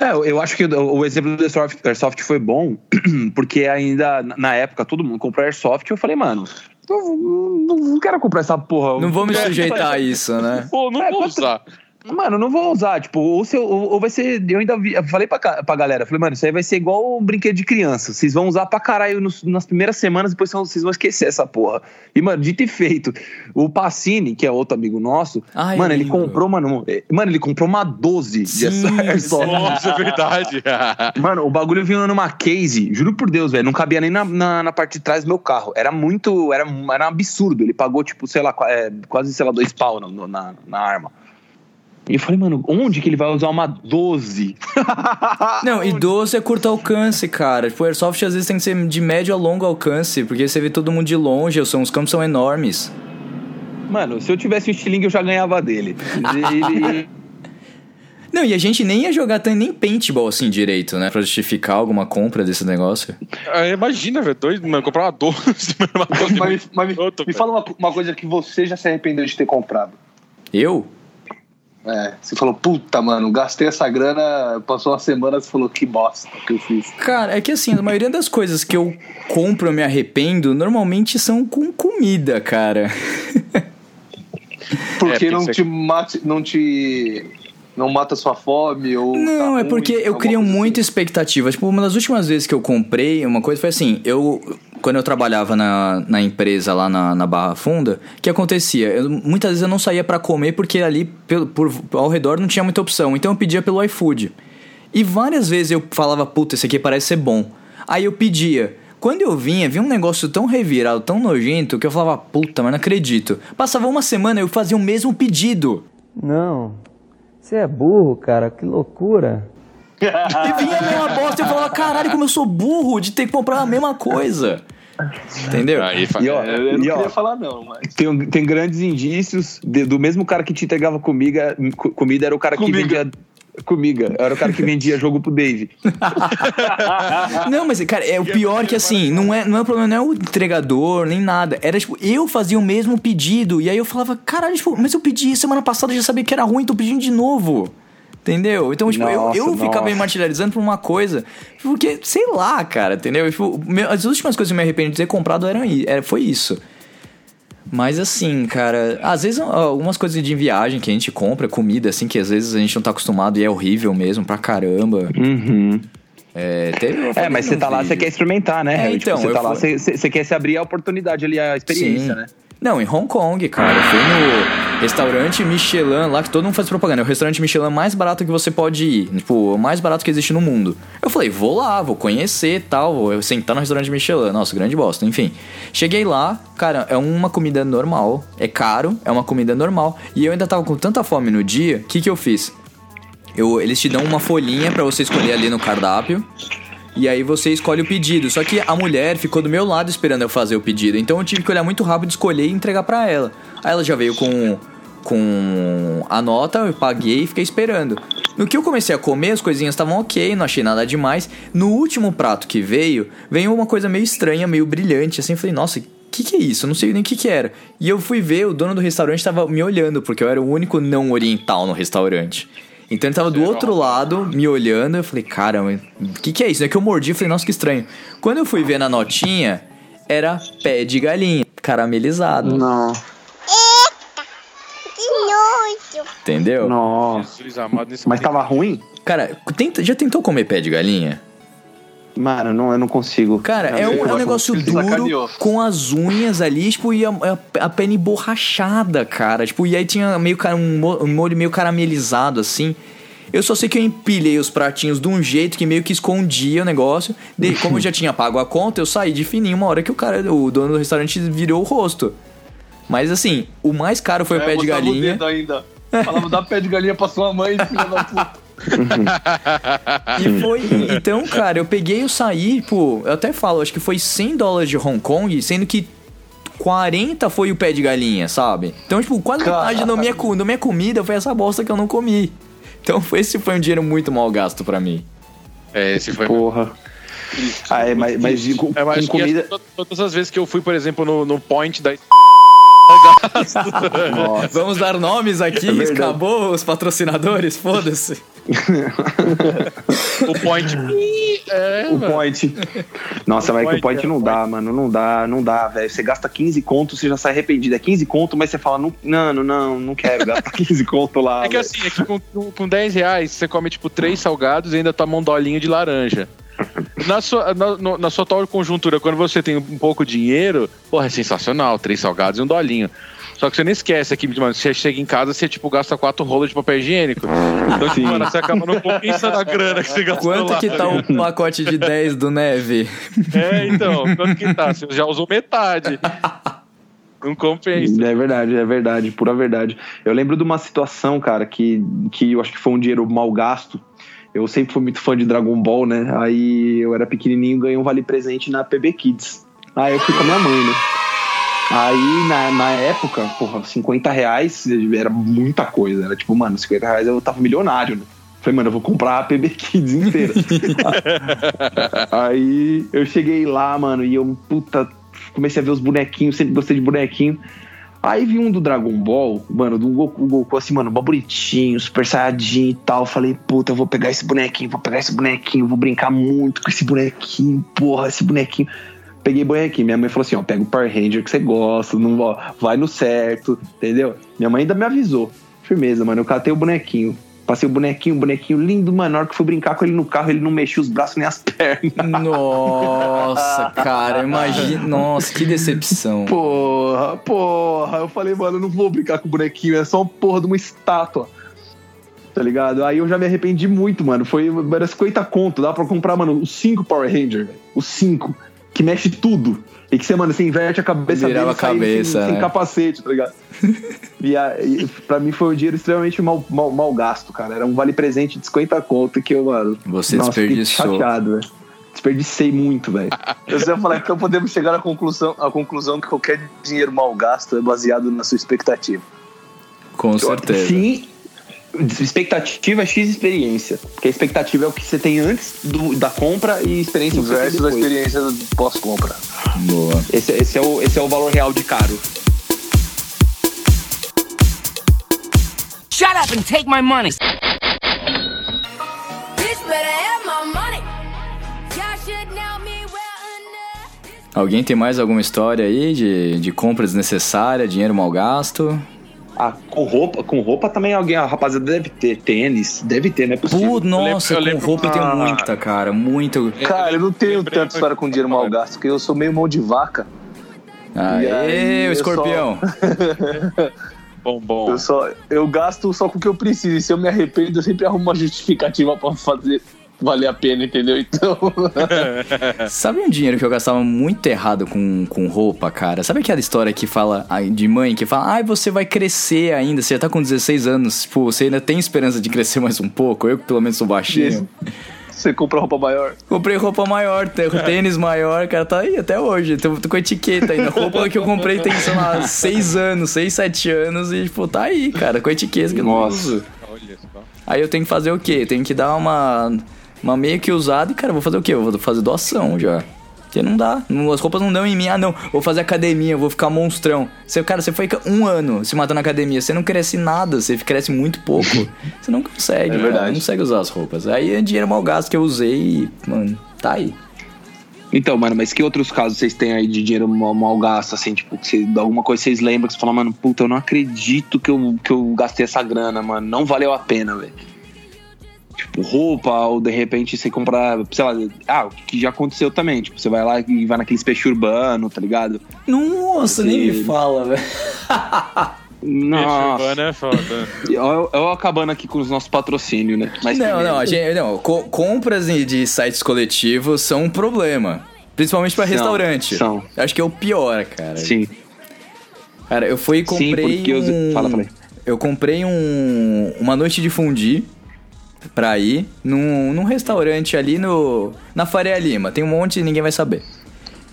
Speaker 5: É, eu- acho que o, o exemplo do Airsoft, Airsoft foi bom, porque ainda na época todo mundo comprou Airsoft e eu falei, mano, não, não, não quero comprar essa porra.
Speaker 1: Não vou me sujeitar a isso, né?
Speaker 3: Pô, não
Speaker 5: É,
Speaker 3: vou
Speaker 5: quanto-
Speaker 3: usar.
Speaker 5: Mano, não vou usar, tipo, ou, se eu- ou, vai ser. Eu ainda vi, eu falei pra, pra galera, falei, mano, isso aí vai ser igual um brinquedo de criança. Vocês vão usar pra caralho nos- nas primeiras semanas, depois vocês vão esquecer essa porra. E, mano, dito e feito, o Pacini, que é outro amigo nosso,
Speaker 1: eu
Speaker 5: mano, ele comprou, mano, mano, ele comprou uma 12 de
Speaker 1: Sim,
Speaker 5: Airsoft.
Speaker 3: Nossa, é verdade.
Speaker 5: Mano, o bagulho vinha numa case, juro por Deus, velho, não cabia nem na, na, na parte de trás do meu carro. Era muito, era, era um absurdo. Ele pagou, tipo, sei lá, é, quase, sei lá, dois pau no- no- na, na arma. E eu falei, mano, onde que ele vai usar uma 12?
Speaker 1: Não, e 12 é curto alcance, cara. Tipo, o Airsoft às vezes tem que ser de médio a longo alcance, porque você vê todo mundo de longe, os campos são enormes.
Speaker 5: Mano, se eu tivesse um estilingue, eu já ganhava dele. Ele-
Speaker 1: Não, e a gente nem ia jogar nem paintball assim direito, né? Pra justificar alguma compra desse negócio.
Speaker 3: Ah, Imagina, velho, dois, mano, comprar uma 12. mano, uma 12
Speaker 2: Mas, me- mas me,
Speaker 3: Outro,
Speaker 2: me fala uma, uma coisa que você já se arrependeu de ter comprado.
Speaker 1: Eu?
Speaker 2: É, você falou, puta, mano, gastei essa grana, passou uma semana, você falou, que bosta que eu fiz.
Speaker 1: Cara, é que assim, a maioria das coisas que eu compro e me arrependo, normalmente são com comida, cara.
Speaker 2: Porque
Speaker 3: porque
Speaker 2: não
Speaker 3: você-
Speaker 2: te mate, não te. Não mata sua fome ou.
Speaker 1: Não,
Speaker 2: tá
Speaker 1: é porque
Speaker 2: ruim,
Speaker 1: eu crio muita
Speaker 2: assim.
Speaker 1: expectativa. Tipo, uma das últimas vezes que eu comprei, uma coisa foi assim, eu. Quando eu trabalhava na, na empresa lá na, na Barra Funda, o que acontecia? Eu- muitas vezes eu não saía pra comer porque ali pelo- por, ao redor não tinha muita opção. Então eu pedia pelo iFood. E várias vezes eu falava, puta, esse aqui parece ser bom. Aí eu pedia. Quando eu vinha, vinha um negócio tão revirado, tão nojento, que eu falava, puta, mas não acredito. Passava uma semana eu fazia o mesmo pedido.
Speaker 6: Não, Você é burro, cara, que loucura.
Speaker 1: E vinha a mesma bosta e eu falava, caralho, como eu sou burro de ter que comprar a mesma coisa. Entendeu?
Speaker 3: Aí,
Speaker 5: E ó,
Speaker 2: Eu não
Speaker 5: e, ó,
Speaker 2: queria falar não, mas...
Speaker 5: tem, tem grandes indícios de- do mesmo cara que te entregava comiga, co- comida, era o cara que
Speaker 2: Comiga.
Speaker 5: Vendia. Comiga, era o cara que vendia jogo pro Dave.
Speaker 1: Não, mas, cara, é o pior que assim, não é, não é o problema, não é o entregador, nem nada. Era, tipo, eu fazia o mesmo pedido. E aí eu falava, caralho, tipo, mas eu pedi semana passada, eu já sabia que era ruim, tô pedindo de novo. Entendeu? Então, tipo, eu,
Speaker 5: Nossa,
Speaker 1: eu ficava me
Speaker 5: nossa.
Speaker 1: martirizando por uma coisa. Porque, sei lá, cara, entendeu? Tipo, meu- as últimas coisas que eu me arrependo de ter comprado eram, era, foi isso. Mas assim, cara, às vezes algumas coisas de viagem que a gente compra, comida, assim, que às vezes a gente não tá acostumado e é horrível mesmo pra caramba.
Speaker 5: Uhum.
Speaker 1: É, teve,
Speaker 5: É, mas você tá lá, você
Speaker 1: vídeo.
Speaker 5: quer experimentar, né?
Speaker 1: É,
Speaker 5: Harry?
Speaker 1: então,
Speaker 5: tipo, você tá lá,
Speaker 1: fui-
Speaker 5: você- você quer se abrir a oportunidade ali, a experiência,
Speaker 1: Sim.
Speaker 5: né?
Speaker 1: Não, em Hong Kong, cara. Eu fui no restaurante Michelin lá, que todo mundo faz propaganda. É o restaurante Michelin mais barato que você pode ir. Tipo, o mais barato que existe no mundo. Eu falei, vou lá, vou conhecer tal. Vou sentar no restaurante Michelin. Nossa, grande bosta. Enfim. Cheguei lá, cara, é uma comida normal. É caro, é uma comida normal. E eu ainda tava com tanta fome no dia, o que que eu fiz? Eu, eles te dão uma folhinha pra você escolher ali no cardápio. E aí você escolhe o pedido. Só que a mulher ficou do meu lado esperando eu fazer o pedido. Então eu tive que olhar muito rápido, escolher e entregar pra ela. Aí ela já veio com, com a nota, eu paguei e fiquei esperando. No que eu comecei a comer, as coisinhas estavam ok, não achei nada demais. No último prato que veio, veio uma coisa meio estranha, meio brilhante, assim. Falei, nossa, o que, que é isso? Eu não sei nem o que, que era. E eu fui ver, o dono do restaurante tava me olhando, porque eu era o único não oriental no restaurante. Então ele tava do outro lado, me olhando, eu falei, caramba, o que, que é isso? É que eu mordi, eu falei, nossa, que estranho. Quando eu fui ver na notinha, era pé de galinha, caramelizado,
Speaker 2: Não.
Speaker 1: entendeu?
Speaker 5: Nossa.
Speaker 3: Jesus amado, nesse
Speaker 5: Mas tava ruim?
Speaker 1: Cara, tenta- já tentou comer pé de galinha?
Speaker 5: Mano, não, eu não consigo.
Speaker 1: Cara, é um, é um negócio duro,
Speaker 2: sacaneou.
Speaker 1: com as unhas ali, tipo, e a, a, a pele borrachada, cara. Tipo, e aí tinha meio um, mo- molho meio caramelizado, assim. Eu só sei que eu empilhei os pratinhos de um jeito que meio que escondia o negócio. De, como eu já tinha pago a conta, eu saí de fininho uma hora que o cara, o dono do restaurante virou o rosto. Mas assim, o mais caro foi o pé de
Speaker 2: botava É, o
Speaker 1: galinha.
Speaker 2: dedo ainda. Falava, dá pé de galinha pra sua mãe, filha da puta.
Speaker 1: E foi. Então, cara, eu peguei e eu saí, pô. Eu até falo, acho que foi 100 dólares de Hong Kong, sendo que 40 foi o pé de galinha, sabe? Então, tipo, quase metade da minha, da minha comida foi essa bosta que eu não comi. Então, esse foi um dinheiro muito mal gasto pra mim.
Speaker 3: É, esse foi.
Speaker 5: Porra. Ah, é, mas, mas com, com
Speaker 3: que
Speaker 5: comida.
Speaker 3: todas as vezes que eu fui, por exemplo, no, no point da.
Speaker 1: Vamos dar nomes aqui,
Speaker 5: É
Speaker 1: acabou os patrocinadores, foda-se.
Speaker 3: O point. É,
Speaker 5: O
Speaker 3: mano.
Speaker 5: point. Nossa, mas que o
Speaker 3: point, é,
Speaker 5: não dá, mano. Não dá, não dá, velho. Você gasta 15 conto, você já sai arrependido. É 15 conto, mas você fala, não, não, não, não quero gastar 15 conto lá.
Speaker 3: É que assim, é que com, com- com 10 reais você come tipo três salgados e ainda toma um dolinho de laranja. Na sua, na, na sua atual conjuntura, quando você tem um pouco de dinheiro, porra, é sensacional, três salgados e um dolinho. Só que você não esquece aqui, mano, você chega em casa, você tipo gasta quatro rolos de papel higiênico. Então, tipo, mano, você acaba não compensando a grana que você gastou
Speaker 1: Quanto
Speaker 3: lá.
Speaker 1: que tá o pacote de 10 do Neve?
Speaker 3: É, então, quanto que tá? Você já usou metade. Não compensa.
Speaker 5: É verdade, é verdade, pura verdade. Eu lembro de uma situação, cara, que, que eu acho que foi um dinheiro mal gasto. Eu sempre fui muito fã de Dragon Ball, né? Aí eu era pequenininho ganhei um vale presente na PB Kids. Aí eu fui com a minha mãe, né? Aí na, na época, porra, 50 reais era muita coisa. Era tipo, mano, 50 reais eu tava milionário, né? Falei, mano, eu vou comprar a PB Kids inteira. Aí eu cheguei lá, mano, e eu, puta, comecei a ver os bonequinhos, sempre gostei de bonequinho. Aí vi um do Dragon Ball, mano, do Goku, Goku assim, mano, mó bonitinho, super saiyajin e tal. Falei, puta, eu vou pegar esse bonequinho, vou pegar esse bonequinho, vou brincar muito com esse bonequinho, porra, esse bonequinho. Peguei bonequinho, minha mãe falou assim, ó, pega o Power Ranger que você gosta, não, ó, vai no certo, entendeu? Minha mãe ainda me avisou. Firmeza, mano, eu catei o bonequinho. Passei o bonequinho, um bonequinho lindo, mano. Na hora que fui brincar com ele no carro, ele não mexia os braços nem as pernas.
Speaker 1: Nossa, cara, imagina. Nossa, que decepção.
Speaker 5: Porra, porra. Eu falei, mano, eu não vou brincar com o bonequinho, é só uma porra de uma estátua. Tá ligado? Aí eu já me arrependi muito, mano. Foi era 50 conto, dá pra comprar, mano, os 5 Power Ranger, velho. Os 5. Que mexe tudo. E que você, mano, você inverte a cabeça
Speaker 1: Virava
Speaker 5: dele e
Speaker 1: a cabeça,
Speaker 5: sem, sem
Speaker 1: né?
Speaker 5: capacete, tá ligado? e, aí, pra mim foi um dinheiro extremamente mal, mal, mal gasto, cara. Era um vale presente de 50 conto que eu, mano.
Speaker 1: Você
Speaker 5: nossa,
Speaker 1: desperdiçou.
Speaker 5: chateado, velho. Desperdicei muito, velho.
Speaker 2: Eu só ia falar, então podemos chegar à conclusão, à conclusão que qualquer dinheiro mal gasto é baseado na sua expectativa.
Speaker 1: Com certeza.
Speaker 5: Sim, expectativa é X experiência. Porque a expectativa é o que você tem antes do- da compra e experiência
Speaker 2: Versus a experiência pós-compra.
Speaker 1: Boa.
Speaker 5: Esse, esse é o, esse é o valor real de caro.
Speaker 4: Shut up and take my money.
Speaker 1: Alguém tem mais alguma história aí de, de compra desnecessária, dinheiro mal gasto?
Speaker 5: Ah, com roupa, com roupa também alguém, a rapaziada deve ter. Tênis, deve ter, é possível.
Speaker 1: Pô, nossa,
Speaker 3: eu
Speaker 1: com
Speaker 3: lembro
Speaker 1: roupa eu tenho
Speaker 3: uma-
Speaker 1: muita, cara. Muito.
Speaker 2: Cara, eu não tenho
Speaker 3: lembrei-
Speaker 2: tanta história com dinheiro mal gasto, porque eu sou meio mão de vaca.
Speaker 1: Aê,
Speaker 2: aí,
Speaker 1: o escorpião.
Speaker 3: Bom, bom.
Speaker 2: Eu só eu gasto só com o que eu preciso. E se eu me arrependo, eu sempre arrumo uma justificativa pra fazer valer a pena, entendeu? Então.
Speaker 1: Sabe um dinheiro que eu gastava muito errado com, com roupa, cara? Sabe aquela história que fala de mãe que fala, ai, você vai crescer ainda, você já tá com 16 anos, tipo, você ainda tem esperança de crescer mais um pouco? Eu que pelo menos sou baixinho.
Speaker 2: Você compra roupa maior.
Speaker 1: Comprei roupa maior, tênis maior, cara, tá aí até hoje. Tô, tô com etiqueta ainda. Roupa que eu comprei tem, sei lá, 6 anos, 6, 7 anos e, tipo, tá aí, cara, com etiqueta que eu não
Speaker 5: Nossa.
Speaker 1: uso.
Speaker 3: Olha só.
Speaker 1: Aí eu tenho que fazer o quê? Tenho que dar uma, uma meio que usada e, cara, vou fazer o quê? Eu vou fazer doação já. Porque não dá. As roupas não dão em mim. Ah, não. Vou fazer academia, vou ficar monstrão. Você, cara, você foi um ano se matando na academia. Você não cresce nada, você cresce muito pouco. você não consegue,
Speaker 2: É
Speaker 1: cara,
Speaker 2: verdade.
Speaker 1: Não consegue usar as roupas. Aí é dinheiro mal gasto que eu usei e, mano, tá aí.
Speaker 5: Então, mano, mas que outros casos vocês têm aí de dinheiro mal, mal gasto, assim, tipo, que alguma coisa vocês lembram que você fala, mano, puta, eu não acredito que eu, que eu gastei essa grana, mano, não valeu a pena, velho. Tipo, roupa, ou de repente você comprar, sei lá, ah, o que já aconteceu também, tipo, você vai lá e vai naqueles peixe urbano, tá ligado?
Speaker 1: Nossa, nem me
Speaker 5: Sim.
Speaker 1: fala, velho.
Speaker 5: Nossa,
Speaker 3: é foda.
Speaker 5: eu, eu acabando aqui com os nossos patrocínios, né? Mas
Speaker 1: não,
Speaker 5: primeiro-
Speaker 1: não, a gente, não. co- compras de, sites coletivos são um problema. Principalmente pra
Speaker 5: São,
Speaker 1: restaurante.
Speaker 5: são.
Speaker 1: Acho que é o pior, cara.
Speaker 5: Sim.
Speaker 1: Cara, eu fui e
Speaker 5: Sim,
Speaker 1: comprei
Speaker 5: porque eu-
Speaker 1: um...
Speaker 5: fala, fala aí.
Speaker 1: Eu comprei um... uma noite de fundi pra ir num, num restaurante ali no... na Faria Lima. Tem um monte e ninguém vai saber.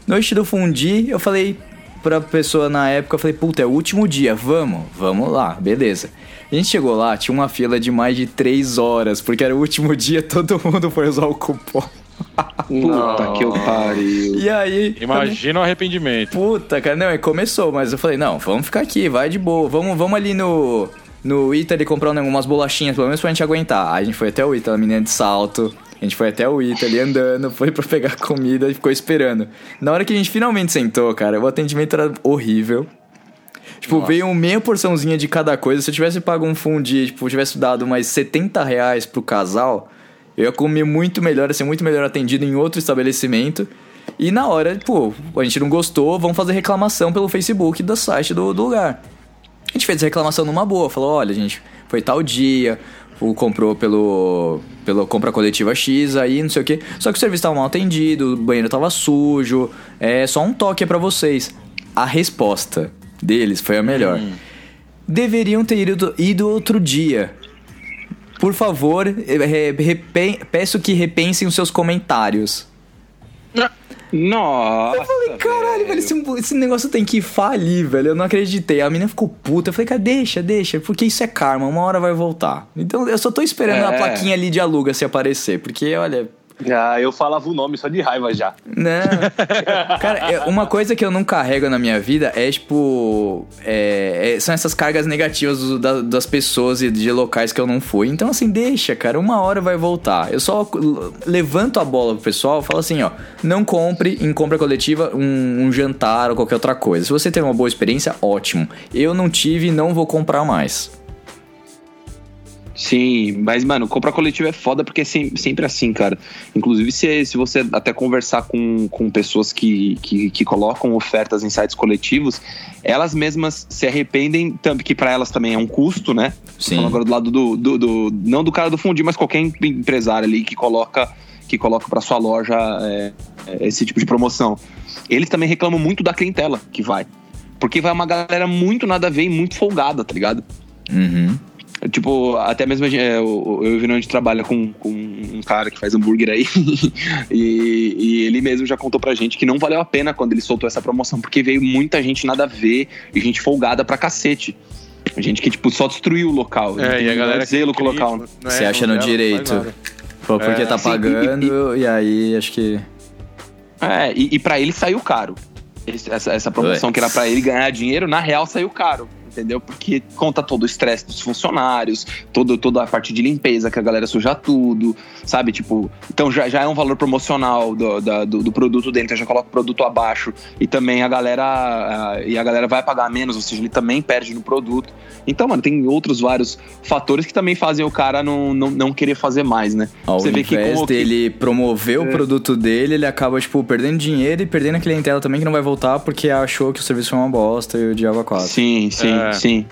Speaker 1: Noite do fundi, eu falei pra pessoa na época, eu falei, puta, é o último dia, vamos, vamos lá, beleza. A gente chegou lá, tinha uma fila de mais de três horas, porque era o último dia, todo mundo foi usar o cupom.
Speaker 5: Puta que eu pariu.
Speaker 1: E aí...
Speaker 3: Imagina o arrependimento.
Speaker 1: Puta, cara, não, e começou, mas eu falei, não, vamos ficar aqui, vai de boa, vamos, vamos ali no, no Italy comprar um- umas bolachinhas, pelo menos pra gente aguentar. Aí a gente foi até o Italy, a menina de salto, a gente foi até o Italy andando, foi pra pegar comida e ficou esperando. Na hora que a gente finalmente sentou, cara, o atendimento era horrível. Tipo, veio meia porçãozinha de cada coisa. Se eu tivesse pago um fundi, tipo, tivesse dado mais 70 reais pro casal, eu ia comer muito melhor, ia ser muito melhor atendido em outro estabelecimento. E na hora, pô, a gente não gostou, vamos fazer reclamação pelo Facebook do site do, do lugar. A gente fez a reclamação numa boa, falou, olha, gente, foi tal dia, o comprou pelo, pelo compra coletiva X aí, não sei o quê. Só que o serviço tava mal atendido, o banheiro tava sujo, é só um toque é pra vocês. A resposta deles foi a melhor. Deveriam ter ido, ido outro dia. Por favor, eh, repen- peço que repensem os seus comentários.
Speaker 5: Nossa.
Speaker 1: Eu falei, caralho, velho, esse, esse negócio tem que falir, velho. Eu não acreditei. A menina ficou puta. Eu falei, cara, deixa, deixa, porque isso é karma, uma hora vai voltar. Então eu só tô esperando a
Speaker 5: É.
Speaker 1: plaquinha ali de aluga se aparecer, porque olha.
Speaker 2: Ah, eu falava o nome só de raiva já.
Speaker 1: Né? Cara, é- uma coisa que eu não carrego na minha vida é, tipo. é- é- são essas cargas negativas do- da- das pessoas e de locais que eu não fui. Então, assim, deixa, cara. Uma hora vai voltar. Eu só levanto a bola pro pessoal e falo assim: ó. Não compre em compra coletiva um, um jantar ou qualquer outra coisa. Se você teve uma boa experiência, ótimo. Eu não tive e não vou comprar mais.
Speaker 5: Sim, mas, mano, compra coletiva é foda porque é sem- sempre assim, cara. Inclusive, se, se você até conversar com, com pessoas que, que, que colocam ofertas em sites coletivos, elas mesmas se arrependem, tanto que pra elas também é um custo, né?
Speaker 1: Sim.
Speaker 5: Falando agora do lado do, do, do- Não do cara do fundir, mas qualquer empresário ali que coloca que coloca para sua loja é, esse tipo de promoção. eles também reclamam muito da clientela que vai. Porque vai uma galera muito nada a ver e muito folgada, tá ligado?
Speaker 1: Uhum.
Speaker 5: Tipo, até mesmo a gente- é, o- eu e o gente trabalha com, com um cara que faz hambúrguer aí. e, e ele mesmo já contou pra gente que não valeu a pena quando ele soltou essa promoção, porque veio muita gente nada a ver e gente folgada pra cacete. Gente que, tipo, só destruiu o local.
Speaker 3: É, e a galera.
Speaker 5: zelo com o local.
Speaker 3: é-
Speaker 1: Você acha no direito. Pô, porque
Speaker 3: É,
Speaker 1: tá
Speaker 5: sim, e-
Speaker 1: pagando, e, aí acho que.
Speaker 5: É, e, e para ele saiu caro. Essa, essa promoção
Speaker 1: Ué.
Speaker 5: que era pra ele ganhar dinheiro, na real saiu caro. Entendeu? Porque conta todo o estresse dos funcionários, todo, toda a parte de limpeza, que a galera suja tudo, sabe? Tipo, então já, já é um valor promocional do, da- do, do produto dele, então já coloca o produto abaixo. E também a galera. ah, e a galera vai pagar menos, ou seja, ele também perde no produto. Então, mano, tem outros vários fatores que também fazem o cara não, não, não querer fazer mais, né?
Speaker 1: Ao
Speaker 5: Você vê que
Speaker 1: invés
Speaker 5: com o que-
Speaker 1: dele promover o produto dele, ele acaba, tipo, perdendo dinheiro e perdendo a clientela também que não vai voltar porque achou que o serviço foi uma bosta e o diabo a quatro.
Speaker 5: Sim, sim,
Speaker 3: É.
Speaker 5: sim.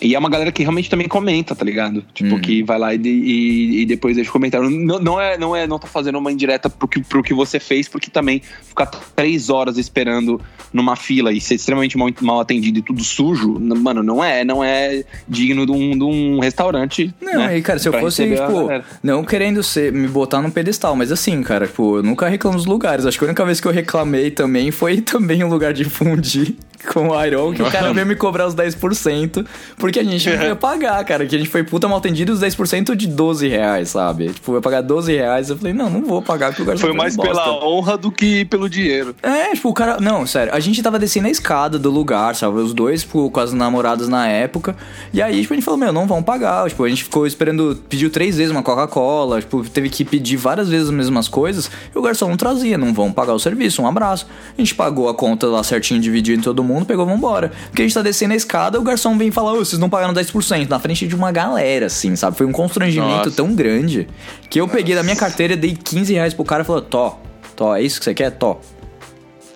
Speaker 5: E é uma galera que realmente também comenta, tá ligado? Tipo,
Speaker 1: Uhum.
Speaker 5: que vai lá e, e, e depois deixa comentário. Não, não é, não é, não tô fazendo uma indireta pro que, pro que você fez, porque também ficar três horas esperando numa fila e ser extremamente mal, mal atendido e tudo sujo, mano, não é, não é digno de um, de um restaurante.
Speaker 1: Não,
Speaker 5: né?
Speaker 1: aí, cara, se eu fosse, tipo, não querendo ser, me botar num pedestal, mas assim, cara, tipo, eu nunca reclamo dos lugares. Acho que a única vez que eu reclamei também foi também um lugar de fundir com o Iron, que o cara veio me cobrar os 10%, porque a gente não ia pagar, cara, que a gente foi puta mal atendido os 10% de 12 reais, sabe? Tipo, eu ia pagar 12 reais, eu falei, não, não vou pagar, porque o lugar
Speaker 2: Foi mais
Speaker 1: bosta.
Speaker 2: pela honra do que pelo dinheiro.
Speaker 1: É, tipo, o cara. Não, sério, a gente tava descendo a escada do lugar, sabe? Os dois, tipo, com as namoradas na época. E aí, tipo, a gente falou, meu, não vão pagar. Tipo, a gente ficou esperando, pediu três vezes uma Coca-Cola, tipo, teve que pedir várias vezes as mesmas coisas. E o garçom não trazia, não vão pagar o serviço, um abraço. A gente pagou a conta lá certinho, dividiu em todo mundo, pegou, vambora. Porque a gente tá descendo a escada, o garçom vem falar, ô, vocês não pagaram 10%, na frente de uma galera, assim, sabe? Foi um constrangimento
Speaker 3: Nossa.
Speaker 1: tão grande que eu peguei da minha carteira, dei 15 reais pro cara e falou, Tó, Tó, é isso que você quer? Tó.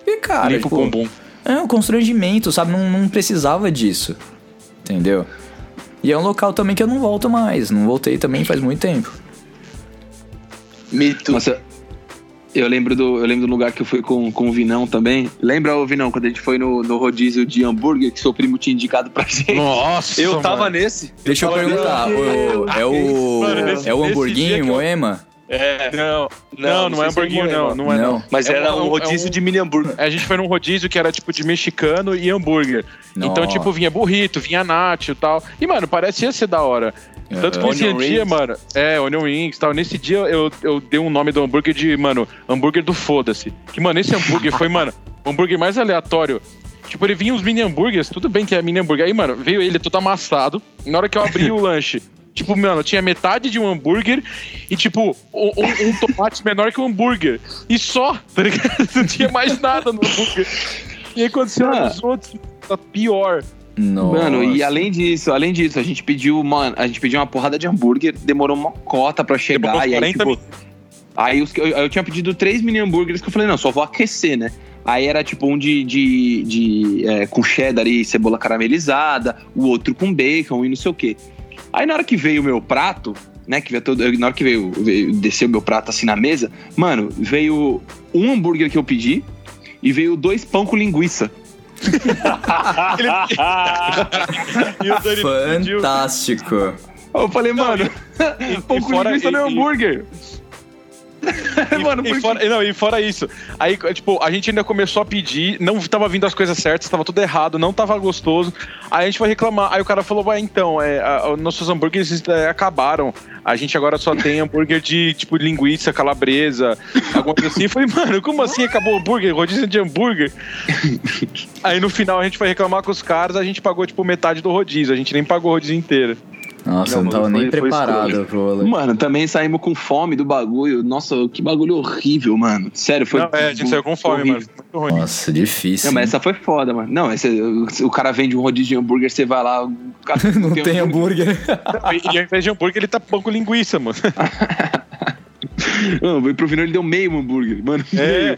Speaker 1: E, cara,
Speaker 3: Limpa o
Speaker 1: tipo,
Speaker 3: bumbum.
Speaker 1: é um constrangimento, sabe? Não, não precisava disso. Entendeu? E é um local também que eu não volto mais. Não voltei também faz muito tempo.
Speaker 2: Mito.
Speaker 5: Nossa, eu lembro do, eu lembro do lugar que eu fui com, com o Vinão também. Lembra, o Vinão, quando a gente foi no, no rodízio de hambúrguer que seu primo tinha indicado pra gente?
Speaker 3: Nossa,
Speaker 2: Eu tava
Speaker 3: mano.
Speaker 2: nesse.
Speaker 1: Deixa eu
Speaker 2: tava
Speaker 1: perguntar, o- é o.
Speaker 3: Mano,
Speaker 1: é o hamburguinho
Speaker 3: eu-
Speaker 1: Moema?
Speaker 2: É.
Speaker 3: Não, não, não, é
Speaker 2: sei se
Speaker 3: hamburguinho, não, não é
Speaker 1: Não.
Speaker 3: não.
Speaker 2: Mas
Speaker 3: É
Speaker 2: era
Speaker 3: um-
Speaker 2: um
Speaker 3: é
Speaker 2: rodízio
Speaker 3: um-
Speaker 2: de mini hambúrguer.
Speaker 3: A gente foi num rodízio que era tipo de mexicano e hambúrguer. Então, tipo, vinha burrito, vinha nacho e tal. E, mano, parecia ser da hora. Tanto que nesse dia,
Speaker 2: rings.
Speaker 3: mano, é, onion rings e tal. Nesse dia eu, eu dei um nome do hambúrguer de, mano, hambúrguer do foda-se. Que, mano, esse hambúrguer foi, mano, o hambúrguer mais aleatório. Tipo, ele vinha uns mini hambúrgueres, tudo bem que é mini hambúrguer. Aí, mano, veio ele todo amassado. E na hora que eu abri o lanche, tipo, mano, tinha metade de um hambúrguer e, tipo, um, um- tomate menor que um hambúrguer. E só, tá ligado? Não tinha mais nada no hambúrguer. E aí, quando você olha
Speaker 5: Ah.
Speaker 3: os outros, tá pior.
Speaker 1: Nossa.
Speaker 5: Mano, e além disso, além disso, a gente pediu uma, a gente pediu uma porrada de hambúrguer, demorou uma cota pra chegar
Speaker 3: Demorou
Speaker 5: e aí
Speaker 3: 40
Speaker 5: tipo, aí os eu, eu tinha pedido três mini hambúrgueres que eu falei, não, só vou aquecer, né? Aí era tipo um de, de, de é, com cheddar e cebola caramelizada, o outro com bacon e não sei o quê. Aí na hora que veio o meu prato, né, que veio todo, na hora que veio, veio desceu o meu prato assim na mesa, mano, veio um hambúrguer que eu pedi e veio dois pão com linguiça.
Speaker 3: E pediu.
Speaker 1: Fantástico.
Speaker 5: Eu falei, mano,
Speaker 3: E-
Speaker 5: pão
Speaker 3: e
Speaker 5: com
Speaker 3: fora-
Speaker 5: linguiça não é
Speaker 3: e- e-
Speaker 5: hambúrguer.
Speaker 3: E,
Speaker 5: Mano,
Speaker 3: e fora, não, e fora isso, aí, tipo, a gente ainda começou a pedir, não tava vindo as coisas certas, tava tudo errado, não tava gostoso. Aí a gente foi reclamar, aí o cara falou, vai, então, é, a- a- nossos hambúrgueres é, acabaram. A gente agora só tem hambúrguer de, tipo, linguiça, calabresa, alguma coisa assim. Eu falei, mano, como assim acabou o hambúrguer? Rodízio de hambúrguer? aí no final a gente foi reclamar com os caras, a gente pagou, tipo, metade do rodízio, a gente nem pagou o rodízio inteiro.
Speaker 1: Nossa, eu
Speaker 2: Não,
Speaker 1: não tava nem preparado pro rolê.
Speaker 5: Mano, também saímos com fome do bagulho. Nossa, que bagulho horrível, mano. Sério, foi.
Speaker 3: não, é, a gente saiu com fome,
Speaker 5: horrível.
Speaker 3: mano.
Speaker 1: Nossa, difícil.
Speaker 5: Não, mas essa foi foda, mano. Não, esse, o, cara vende um rodízio de hambúrguer, você vai lá. o cara
Speaker 1: Não tem hambúrguer.
Speaker 3: E, e ao invés de hambúrguer, ele tá pão com linguiça, mano.
Speaker 5: Não, veio pro Vinão, ele deu meio hambúrguer. Mano,
Speaker 3: É.
Speaker 5: meio.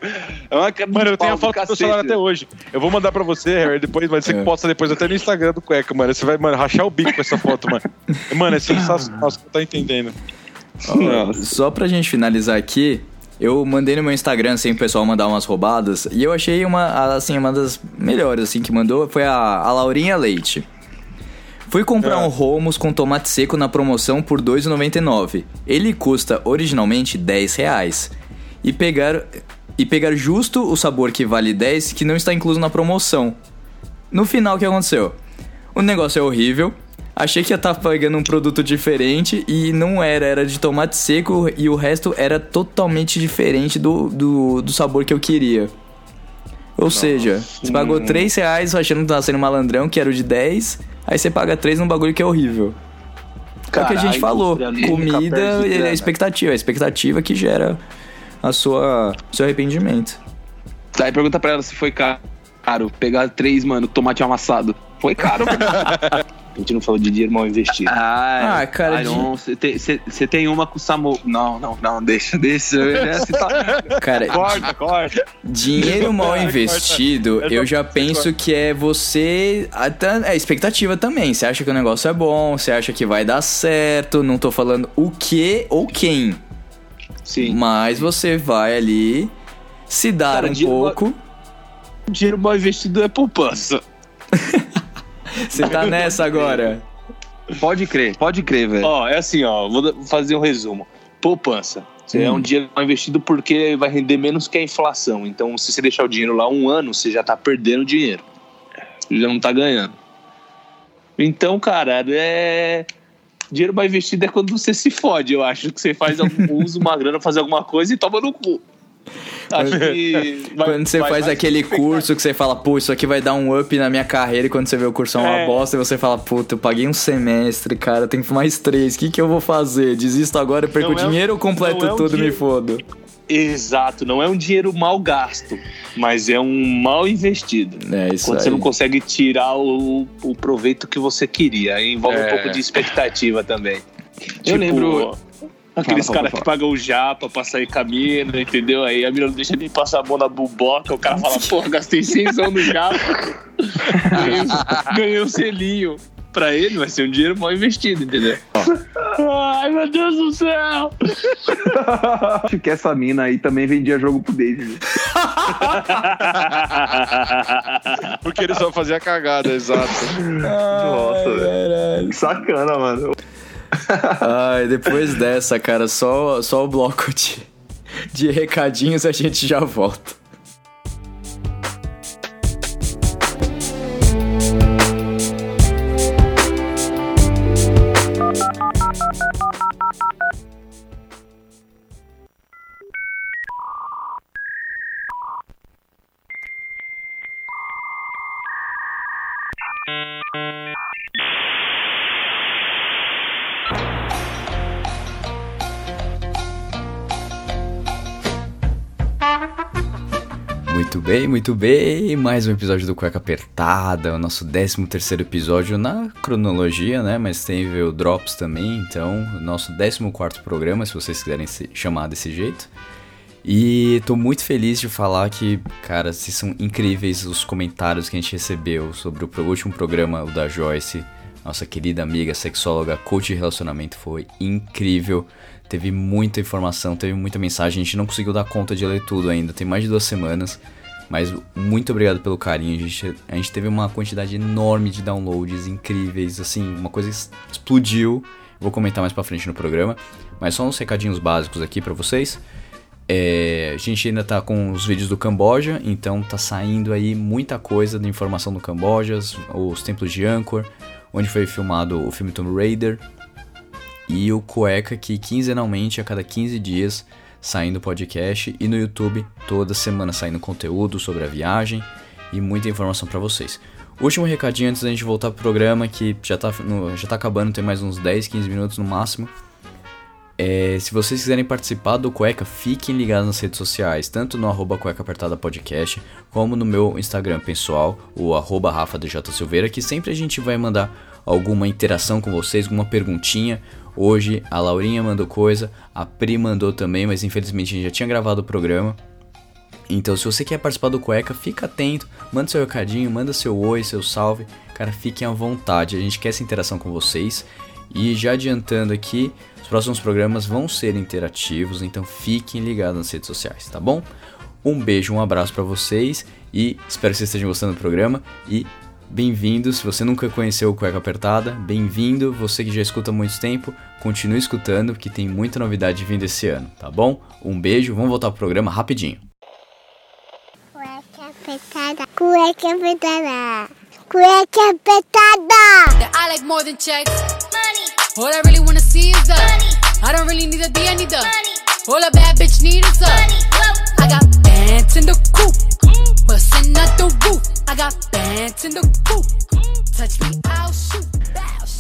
Speaker 5: É uma
Speaker 3: Mano, eu tenho a
Speaker 5: do
Speaker 3: foto do
Speaker 5: cacete.
Speaker 3: celular até hoje. Eu vou mandar pra você, Harry, depois, mas você
Speaker 1: É.
Speaker 3: posta depois até no Instagram do Cueca, mano. Você vai, mano, rachar o bico com essa foto, mano. Mano, é sensacional, você não tá entendendo.
Speaker 1: Ó, Só pra gente finalizar aqui, Eu mandei no meu Instagram, assim, o pessoal mandar umas roubadas. E eu achei uma, assim, uma das melhores, assim, que mandou foi a, a Laurinha Leite. Fui comprar um Romos com tomate seco na promoção por R$ 2,99. Ele custa originalmente 10 reais. E pegar, e pegar justo o sabor que vale 10 que não está incluso na promoção. No final, o que aconteceu? O negócio é horrível. Achei que ia estar pegando um produto diferente e não era, era de tomate seco e o resto era totalmente diferente do, do, do sabor que eu queria. Ou seja, você pagou 3 reais achando que tava sendo malandrão, que era o de 10, aí você paga 3 num bagulho que é horrível. é o que a gente falou, comida é a expectativa, é a expectativa que gera a sua seu arrependimento.
Speaker 5: Aí pergunta pra ela se foi caro pegar três, mano, tomate amassado. Foi caro.
Speaker 2: A gente não falou de dinheiro mal investido.
Speaker 5: ah,
Speaker 1: Ah, cara,
Speaker 5: você tem, você- você tem uma com o Samu. Não, não, não, deixa, deixa. Essa tá-
Speaker 1: Cara,
Speaker 3: Corta, corta.
Speaker 1: Dinheiro mal investido, eu já penso que é você. Até, é expectativa também. Você acha que o negócio é bom, você acha que vai dar certo. Não tô falando o que ou quem.
Speaker 2: Sim.
Speaker 1: Mas você vai ali se dar
Speaker 2: Cara,
Speaker 1: um
Speaker 2: dinheiro mal-
Speaker 1: pouco.
Speaker 2: Dinheiro mal investido é poupança.
Speaker 1: Você tá nessa agora.
Speaker 5: Pode crer, pode crer, velho.
Speaker 2: Ó, é assim, ó, vou fazer um resumo. Poupança. Você é
Speaker 1: Hum.
Speaker 2: um dinheiro mal investido porque vai render menos que a inflação. Então, se você deixar o dinheiro lá um ano, você já tá perdendo dinheiro. Você já não tá ganhando. Então, cara, é. Dinheiro mal investido é quando você se fode, eu acho. Que você faz algum, usa uma grana fazer alguma coisa e toma no cu. Acho que. vai-
Speaker 1: Quando você
Speaker 2: vai
Speaker 1: faz
Speaker 2: mais
Speaker 1: aquele
Speaker 2: expectativa.
Speaker 1: curso que você fala, pô, isso aqui vai dar um up na minha carreira, e quando você vê o curso é uma
Speaker 2: É.
Speaker 1: bosta, e você fala, puta, eu paguei um semestre, cara, tem mais três, o que, que eu vou fazer? Desisto agora, perco
Speaker 2: Não é um-
Speaker 1: dinheiro ou completo
Speaker 2: é um
Speaker 1: tudo e me fodo?
Speaker 2: Exato, não é um dinheiro mal gasto, mas é um mal investido.
Speaker 1: É isso
Speaker 2: Quando
Speaker 1: aí.
Speaker 2: você não consegue tirar o, o proveito que você queria. Aí envolve um
Speaker 3: É.
Speaker 2: pouco de expectativa também.
Speaker 5: Eu lembro-
Speaker 2: Aqueles caras que pagam o japa pra sair caminho, entendeu? Aí a mina não deixa nem passar a mão na buboca, o cara fala, porra, gastei 100 no japa. ganhei, um selinho. Pra ele vai ser um dinheiro mal investido, entendeu? Ai, meu Deus do céu!
Speaker 5: Acho que essa mina aí também vendia jogo pro David.
Speaker 3: Porque ele só fazia cagada, exato.
Speaker 5: Nossa, velho. Sacana, mano.
Speaker 1: Ai, depois dessa, cara, só, só o bloco de, de recadinhos a gente já volta. Muito bem, muito bem. Mais um episódio do Cueca Apertada, o nosso 13 terceiro episódio na cronologia, né? Mas teve o Drops também, então, nosso 14 quarto programa, se vocês quiserem se chamar desse jeito. E tô muito feliz de falar que, cara, são incríveis os comentários que a gente recebeu sobre o último programa, o da Joyce, nossa querida amiga sexóloga, coach de relacionamento, foi incrível. Teve muita informação, teve muita mensagem, a gente não conseguiu dar conta de ler tudo ainda, tem mais de duas semanas. Mas muito obrigado pelo carinho, a gente, a gente teve uma quantidade enorme de downloads incríveis, assim, uma coisa explodiu. Vou comentar mais pra frente no programa, mas só uns recadinhos básicos aqui pra vocês. É, a gente ainda tá com os vídeos do Camboja, então tá saindo aí muita coisa de informação do Camboja, os, os templos de Angkor, onde foi filmado o filme Tomb Raider, e o Cueca que quinzenalmente, a cada 15 dias, saindo podcast, e no YouTube toda semana saindo conteúdo sobre a viagem e muita informação pra vocês. Último recadinho antes da gente voltar pro programa, que já tá, no- já tá acabando, tem mais uns 10, 15 minutos no máximo. É, se vocês quiserem participar do Cueca, fiquem ligados nas redes sociais, tanto no arroba Cueca Apertada Podcast, como no meu Instagram pessoal, o arroba Rafa DJ Silveira, que sempre a gente vai mandar alguma interação com vocês, alguma perguntinha. Hoje a Laurinha mandou coisa, a Pri mandou também, mas infelizmente a gente já tinha gravado o programa. Então, se você quer participar do Cueca, fica atento, manda seu recadinho, manda seu oi, seu salve. Cara, fiquem à vontade, a gente quer essa interação com vocês. E já adiantando aqui, os próximos programas vão ser interativos, então fiquem ligados nas redes sociais, tá bom? Um beijo, um abraço pra vocês e espero que vocês estejam gostando do programa e bem-vindo. Se você nunca conheceu o Cueca Apertada, bem-vindo. Você que já escuta há muito tempo, continue escutando que tem muita novidade vindo esse ano, tá bom? Um beijo, vamos voltar pro programa rapidinho.
Speaker 7: Cueca apertada. Cueca apertada. Cueca apertada.
Speaker 8: that I like more than checks. Money. All I really wanna see is the money. I don't really need a D, I need the money. All a bad bitch need is the money. I got bands in the coop, bustin' out the roof. I got bands in the coop.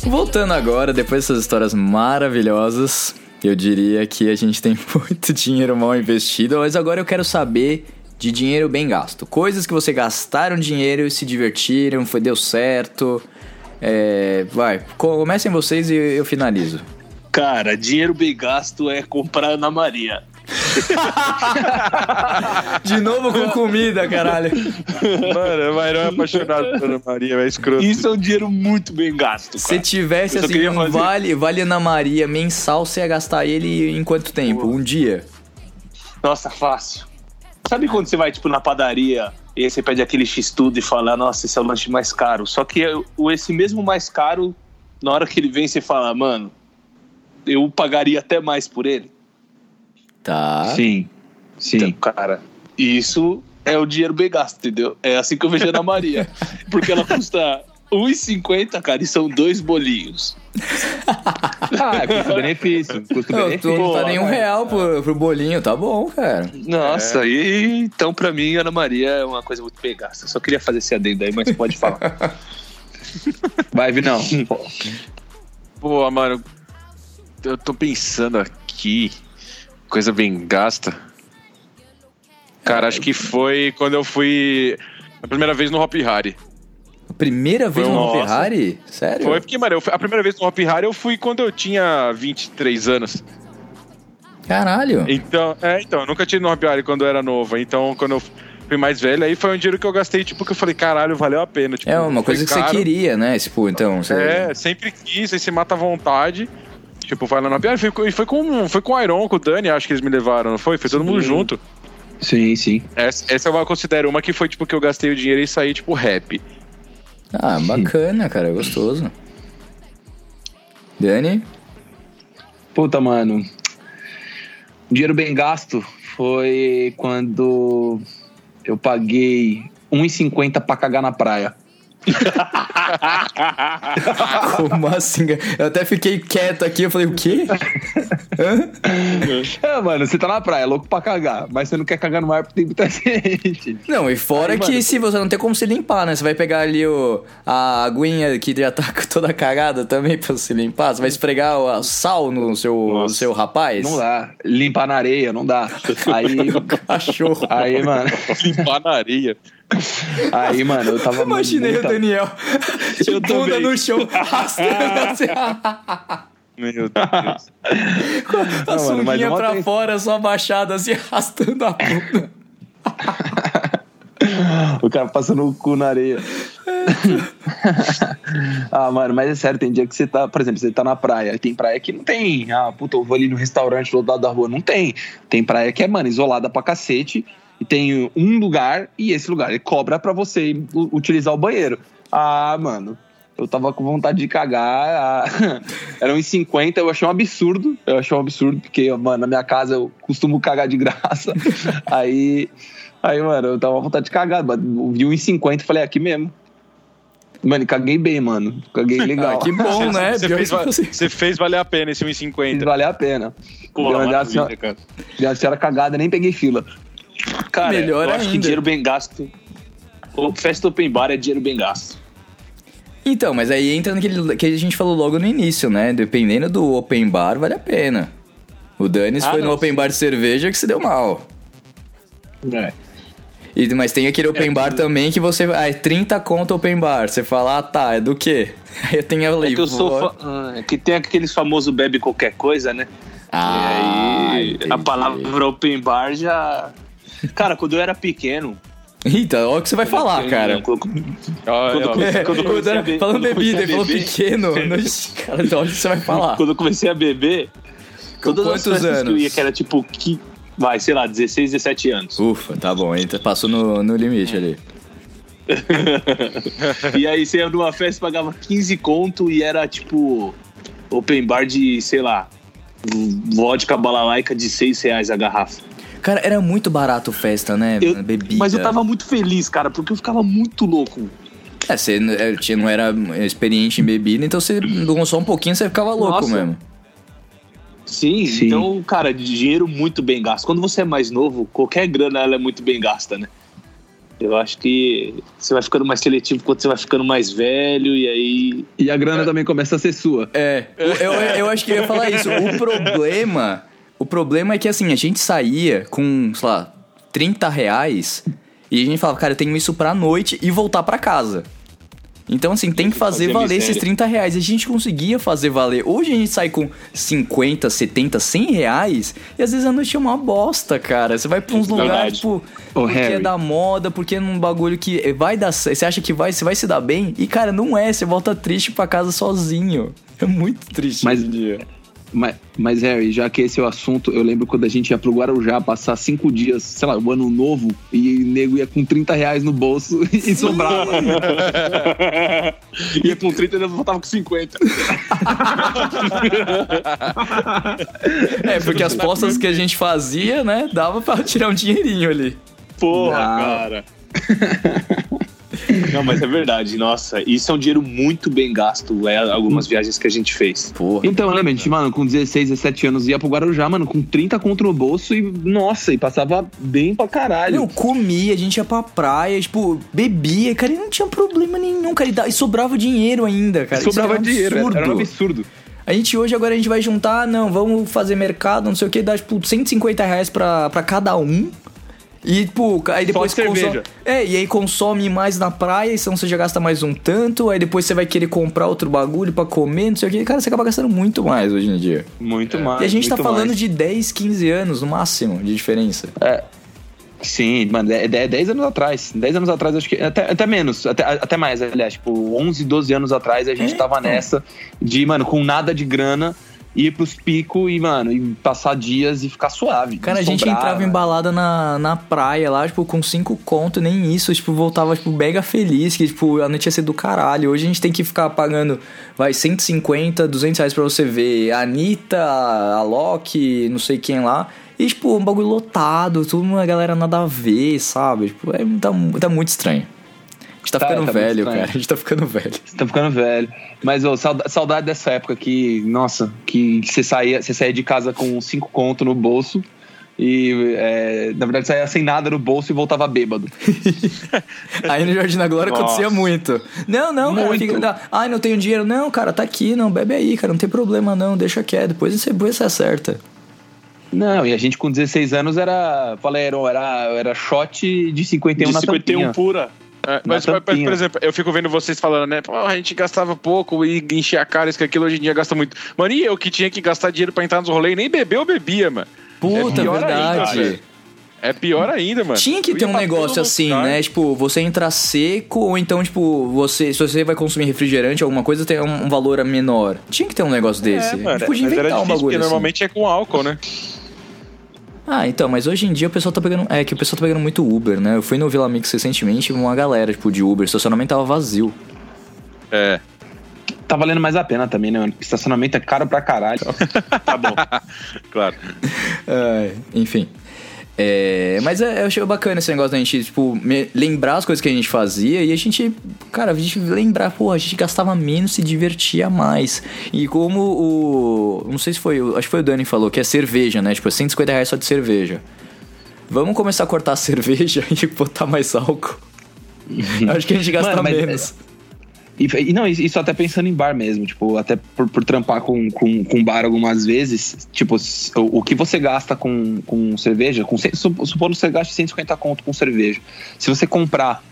Speaker 1: Voltando agora, depois dessas histórias maravilhosas, eu diria que a gente tem muito dinheiro mal investido, mas agora eu quero saber de dinheiro bem gasto. Coisas que você gastaram dinheiro e se divertiram, foi deu certo. É, vai, comecem vocês e eu finalizo.
Speaker 2: Cara, dinheiro bem gasto é comprar Ana Maria.
Speaker 1: De novo com comida, caralho.
Speaker 3: Mano, o Mairão é apaixonado pela Maria, é escroto.
Speaker 2: Isso é um dinheiro muito bem gasto.
Speaker 1: Se
Speaker 2: Cara.
Speaker 1: tivesse
Speaker 2: Eu só
Speaker 1: assim um
Speaker 2: fazer-
Speaker 1: vale, vale Ana Maria mensal, você ia gastar ele em quanto tempo? Um dia?
Speaker 2: Nossa, fácil. Sabe quando você vai, tipo, na padaria e aí você pede aquele X-Tudo e fala, nossa, esse é o lanche mais caro. Só que é o- esse mesmo mais caro, na hora que ele vem, você fala, mano, eu pagaria até mais por ele.
Speaker 1: Tá.
Speaker 5: Sim. Sim.
Speaker 2: Então, cara, isso é o dinheiro bem gasto, entendeu? É assim que eu vejo a Ana Maria. Porque ela custa 1,50, cara, e são dois bolinhos.
Speaker 5: Ah, é custo-benefício.
Speaker 1: Não,
Speaker 5: Custo-benefício.
Speaker 1: não tá
Speaker 2: Pô,
Speaker 1: nem um real pro, pro bolinho, tá bom, cara.
Speaker 2: Nossa, e então pra mim, Ana Maria é uma coisa muito bem gasta. Eu só queria fazer esse adendo aí, mas pode falar.
Speaker 5: Vai, Vinão.
Speaker 3: Pô, mano, eu tô pensando aqui, coisa bem gasta. Cara, acho que foi quando eu fui a primeira vez no Hop Harry.
Speaker 1: A primeira vez
Speaker 3: Foi
Speaker 1: no
Speaker 3: um-
Speaker 1: Ferrari? Sério?
Speaker 3: Foi porque, mano, eu a primeira vez no Hop Harry eu fui quando eu tinha 23 anos.
Speaker 1: Caralho.
Speaker 3: Então, é, então, eu nunca tinha no Hop Harry quando eu era novo. Então, quando eu fui mais velho, aí foi um dinheiro que eu gastei, tipo, que eu falei, caralho, valeu a pena. Tipo,
Speaker 1: É uma coisa que você
Speaker 3: caro.
Speaker 1: queria, né? Tipo, então. Você...
Speaker 3: É, sempre quis, aí você mata à vontade. Tipo, vai lá na piada. Foi, e foi com, foi com o Iron, com o Dani, acho que eles me levaram, não foi? Foi todo mundo junto.
Speaker 5: Sim, sim.
Speaker 3: Essa, essa eu considero uma que foi, tipo, que eu gastei o dinheiro e saí, tipo, rap.
Speaker 1: Ah, bacana, cara. Gostoso. Dani?
Speaker 5: Puta, mano. Dinheiro bem gasto foi quando eu paguei 1,50 pra cagar na praia.
Speaker 1: Como assim? Eu até fiquei quieto aqui. Eu falei, o quê?
Speaker 5: É, mano, você tá na praia, louco pra cagar, mas você não quer cagar no mar porque tem muita gente.
Speaker 1: Não, e fora
Speaker 5: Aí,
Speaker 1: que
Speaker 5: mano.
Speaker 1: se você não tem como se limpar, né? Você vai pegar ali o, a aguinha que já tá toda cagada também pra se limpar. Você vai esfregar o sal no seu, no seu rapaz?
Speaker 5: Não dá. Limpar na areia, não dá. Aí,
Speaker 1: Cachorro.
Speaker 5: aí, mano,
Speaker 3: Limpar na areia.
Speaker 5: Aí, mano, eu tava.
Speaker 1: Imaginei
Speaker 5: muita-
Speaker 1: o Daniel de
Speaker 2: Eu
Speaker 1: bunda
Speaker 2: também.
Speaker 1: no chão, arrastando assim,
Speaker 3: Meu Deus.
Speaker 1: a
Speaker 5: Não, mano,
Speaker 1: sunguinha
Speaker 5: uma
Speaker 1: pra
Speaker 5: ten-
Speaker 1: fora, só baixada, assim, arrastando a bunda.
Speaker 5: O cara passando o cu na areia. ah, mano, mas é sério, tem dia que você tá, por exemplo, você tá na praia, tem praia que não tem, ah, puta, eu vou ali no restaurante do outro lado da rua, não tem. Tem praia que é, mano, isolada pra cacete, e tem um lugar, e esse lugar ele cobra pra você utilizar o banheiro. Ah, mano, eu tava com vontade de cagar, ah, era uns 50, eu achei um absurdo, eu achei um absurdo, porque, mano, na minha casa eu costumo cagar de graça, aí... Aí, mano, eu tava com vontade de cagar. mano. Eu vi 1,50 e falei, "É aqui mesmo. Mano, e caguei bem, mano. Caguei legal.
Speaker 1: Ah, que bom, né?
Speaker 3: Você fez,
Speaker 1: você-
Speaker 3: fez valer a pena esse
Speaker 5: Fez
Speaker 3: 1,50.
Speaker 5: valer a pena.
Speaker 2: Pô,
Speaker 5: uma senhora cagada, nem peguei fila.
Speaker 2: Cara,
Speaker 1: Melhor
Speaker 2: eu acho que
Speaker 1: ainda.
Speaker 2: dinheiro bem gasto. O Festa Open Bar é dinheiro bem gasto.
Speaker 1: Então, mas aí entra naquele que a gente falou logo no início, né? Dependendo do open bar, vale a pena. O Danis
Speaker 2: Ah,
Speaker 1: foi no
Speaker 2: não,
Speaker 1: open bar de cerveja que se deu mal.
Speaker 2: É.
Speaker 1: E, mas tem aquele open bar também que você. Ah, é 30 conto open bar. Você fala, ah tá, é do quê? Aí eu tenho ali.
Speaker 2: É que eu sou fa- ah, é que tem aqueles famosos bebe qualquer coisa, né?
Speaker 1: Ah,
Speaker 2: e aí
Speaker 1: entendi.
Speaker 2: a palavra open bar já. Cara, quando eu era pequeno,
Speaker 1: Eita, olha o que você vai falar, cara. Falando bebida, ele falou pequeno. Cara, então olha o que você vai falar.
Speaker 2: Quando eu comecei a beber, todas as
Speaker 1: quantos
Speaker 2: festas que eu
Speaker 1: anos?
Speaker 2: ia, que era tipo, que, vai, sei lá, 16, 17 anos.
Speaker 1: Ufa, tá bom, ele passou no, no limite ali.
Speaker 2: E aí você ia numa festa, pagava 15 conto e era tipo open bar de, sei lá, vodka balalaica de 6 reais a garrafa.
Speaker 1: Cara, era muito barato festa, né?
Speaker 2: Eu-?
Speaker 1: Bebida.
Speaker 2: Mas eu tava muito feliz, cara, porque eu ficava muito louco.
Speaker 1: É, você é, não era experiente em bebida, então você só um pouquinho você ficava louco
Speaker 2: Nossa.
Speaker 1: mesmo.
Speaker 2: Sim,
Speaker 5: Sim.
Speaker 2: então, cara, dinheiro muito bem gasto. Quando você é mais novo, qualquer grana ela é muito bem gasta, né? Eu acho que você vai ficando mais seletivo quando você vai ficando mais velho e aí.
Speaker 5: E a grana também começa a ser sua.
Speaker 1: É, eu, eu, eu acho que eu ia falar isso. O problema. O problema é que assim, a gente saía com, sei lá, 30 reais e a gente falava, cara, eu tenho isso pra noite e voltar pra casa. Então, assim, tem que fazer valer esses
Speaker 2: miséria.
Speaker 1: 30 reais. E a gente conseguia fazer valer. Hoje a gente sai com 50, 70, 100 reais e às vezes a noite é uma bosta, cara. Você vai pra uns lugares,
Speaker 2: Verdade.
Speaker 1: tipo,
Speaker 5: Ô,
Speaker 1: porque é
Speaker 5: Harry.
Speaker 1: da moda, porque é num bagulho que vai dar. Você acha que vai, você vai se dar bem? E, cara, não é. Você volta triste pra casa sozinho. É muito triste
Speaker 5: Mas-
Speaker 1: dia.
Speaker 5: Mas, mas, Harry, já que esse é o assunto, eu lembro quando a gente ia pro Guarujá passar cinco dias, sei lá, o ano novo, e o nego ia com 30 reais no bolso e sobrava.
Speaker 2: Ia com 30 e ainda voltava com 50.
Speaker 1: É, porque as postas que a gente fazia, né, dava pra tirar um dinheirinho ali.
Speaker 2: Porra,
Speaker 5: Não.
Speaker 2: cara. Não, mas é verdade. Nossa, isso é um dinheiro muito bem gasto. É algumas viagens que a gente fez.
Speaker 1: Porra.
Speaker 5: Então, lembra, a gente, mano, com 16, 17 anos ia pro Guarujá, mano, com 30 conto no bolso e, nossa, e passava bem pra caralho.
Speaker 1: Eu comia, a gente ia pra praia, tipo, bebia, cara, e não tinha problema nenhum, cara. E, e sobrava dinheiro ainda, cara.
Speaker 5: Sobrava
Speaker 1: era um
Speaker 5: dinheiro,
Speaker 1: absurdo.
Speaker 5: era um absurdo.
Speaker 1: A gente hoje, agora a gente vai juntar, não, vamos fazer mercado, não sei o que, dá, tipo, 150 reais pra, pra cada um. E, tipo, aí depois
Speaker 5: de cerveja.
Speaker 1: consome. É, e aí consome mais na praia, e senão você já gasta mais um tanto, aí depois você vai querer comprar outro bagulho pra comer, não sei o que. Cara, você acaba gastando muito mais hoje em dia.
Speaker 5: Muito mais.
Speaker 1: e a gente tá falando
Speaker 5: mais.
Speaker 1: de 10, 15 anos no máximo de diferença.
Speaker 5: Sim, mano, é, é 10 anos atrás. 10 anos atrás, acho que. Até, até menos, até, até mais, aliás. Tipo, 11, 12 anos atrás a gente
Speaker 1: É,
Speaker 5: tava
Speaker 1: então.
Speaker 5: nessa de, mano, com nada de grana, ir pros picos e, mano, e passar dias e ficar suave.
Speaker 1: Cara, a gente entrava em
Speaker 5: né?
Speaker 1: balada na, na praia lá, tipo, com cinco conto, nem isso, tipo, voltava, tipo, mega feliz, que, tipo, a noite ia ser do caralho. Hoje a gente tem que ficar pagando, vai, 150, 200 reais pra você ver a Anitta, a Loki, não sei quem lá. E, tipo, um bagulho lotado, tudo uma galera nada a ver, sabe? Tipo, é, tá, tá muito estranho. A gente tá,
Speaker 5: Tá,
Speaker 1: ficando
Speaker 5: tá
Speaker 1: velho,
Speaker 5: estranho.
Speaker 1: cara. A gente tá ficando velho.
Speaker 5: Você tá ficando velho. Mas, ô, sauda- saudade dessa época que, nossa, que, você, saía, você saía de casa com cinco conto no bolso e, é, na verdade, saía sem nada no bolso e voltava bêbado.
Speaker 1: Aí no Jardim da Glória
Speaker 2: Nossa.
Speaker 1: acontecia muito. Não, não, cara,
Speaker 5: Muito.
Speaker 1: fica, dá- ai, não tenho dinheiro. Não, cara, tá aqui, não, bebe aí, cara, não tem problema não, deixa quieto, depois você, depois você acerta.
Speaker 5: Não, e a gente com 16 anos era, falei, era, era, era shot de 51
Speaker 2: De
Speaker 5: na
Speaker 2: 51
Speaker 5: tampinha.
Speaker 2: pura.
Speaker 3: É, mas, mas, por exemplo, eu fico vendo vocês falando, né? Pô, a gente gastava pouco e enchia a cara, isso que aquilo hoje em dia gasta muito. Mano, e eu que tinha que gastar dinheiro pra entrar nos rolês, nem beber eu bebia, mano.
Speaker 1: Puta,
Speaker 3: É pior
Speaker 1: verdade.
Speaker 3: ainda, É pior ainda, mano.
Speaker 1: Tinha que
Speaker 3: Eu
Speaker 1: ter um negócio assim,
Speaker 3: lugar.
Speaker 1: né? Tipo, você entra seco, ou então, tipo, você, se você vai consumir refrigerante, alguma coisa, tem um, um valor menor. Tinha que ter um negócio desse.
Speaker 3: É, mano,
Speaker 1: Podia
Speaker 3: mas era
Speaker 1: inventar um
Speaker 3: difícil,
Speaker 1: bagulho
Speaker 3: porque
Speaker 1: assim.
Speaker 3: normalmente é com álcool, né?
Speaker 1: Ah, então, mas hoje em dia o pessoal tá pegando. É que o pessoal tá pegando muito Uber, né? Eu fui no Vila Mix recentemente uma galera, tipo, de Uber, o estacionamento tava vazio.
Speaker 3: É.
Speaker 5: Tá valendo mais a pena também, né, mano? Porque Estacionamento é caro pra caralho.
Speaker 2: Tá bom.
Speaker 3: Claro.
Speaker 1: É, enfim. É, mas é, eu achei bacana esse negócio da gente, tipo, me- lembrar as coisas que a gente fazia e a gente, cara, a gente lembrar, pô, a gente gastava menos, se divertia mais. E como o. Não sei se foi, acho que foi o Dani que falou, que é cerveja, né? Tipo, é 150 reais só de cerveja. Vamos começar a cortar a cerveja e botar mais álcool. acho que a gente gasta
Speaker 5: Mano, mas-
Speaker 1: menos.
Speaker 5: E, e não, isso até pensando em bar mesmo, tipo, até por, por trampar com, com, com bar algumas vezes, tipo, o, o que você gasta com, com cerveja, com, supondo que você gaste 150 conto com cerveja. Se você comprar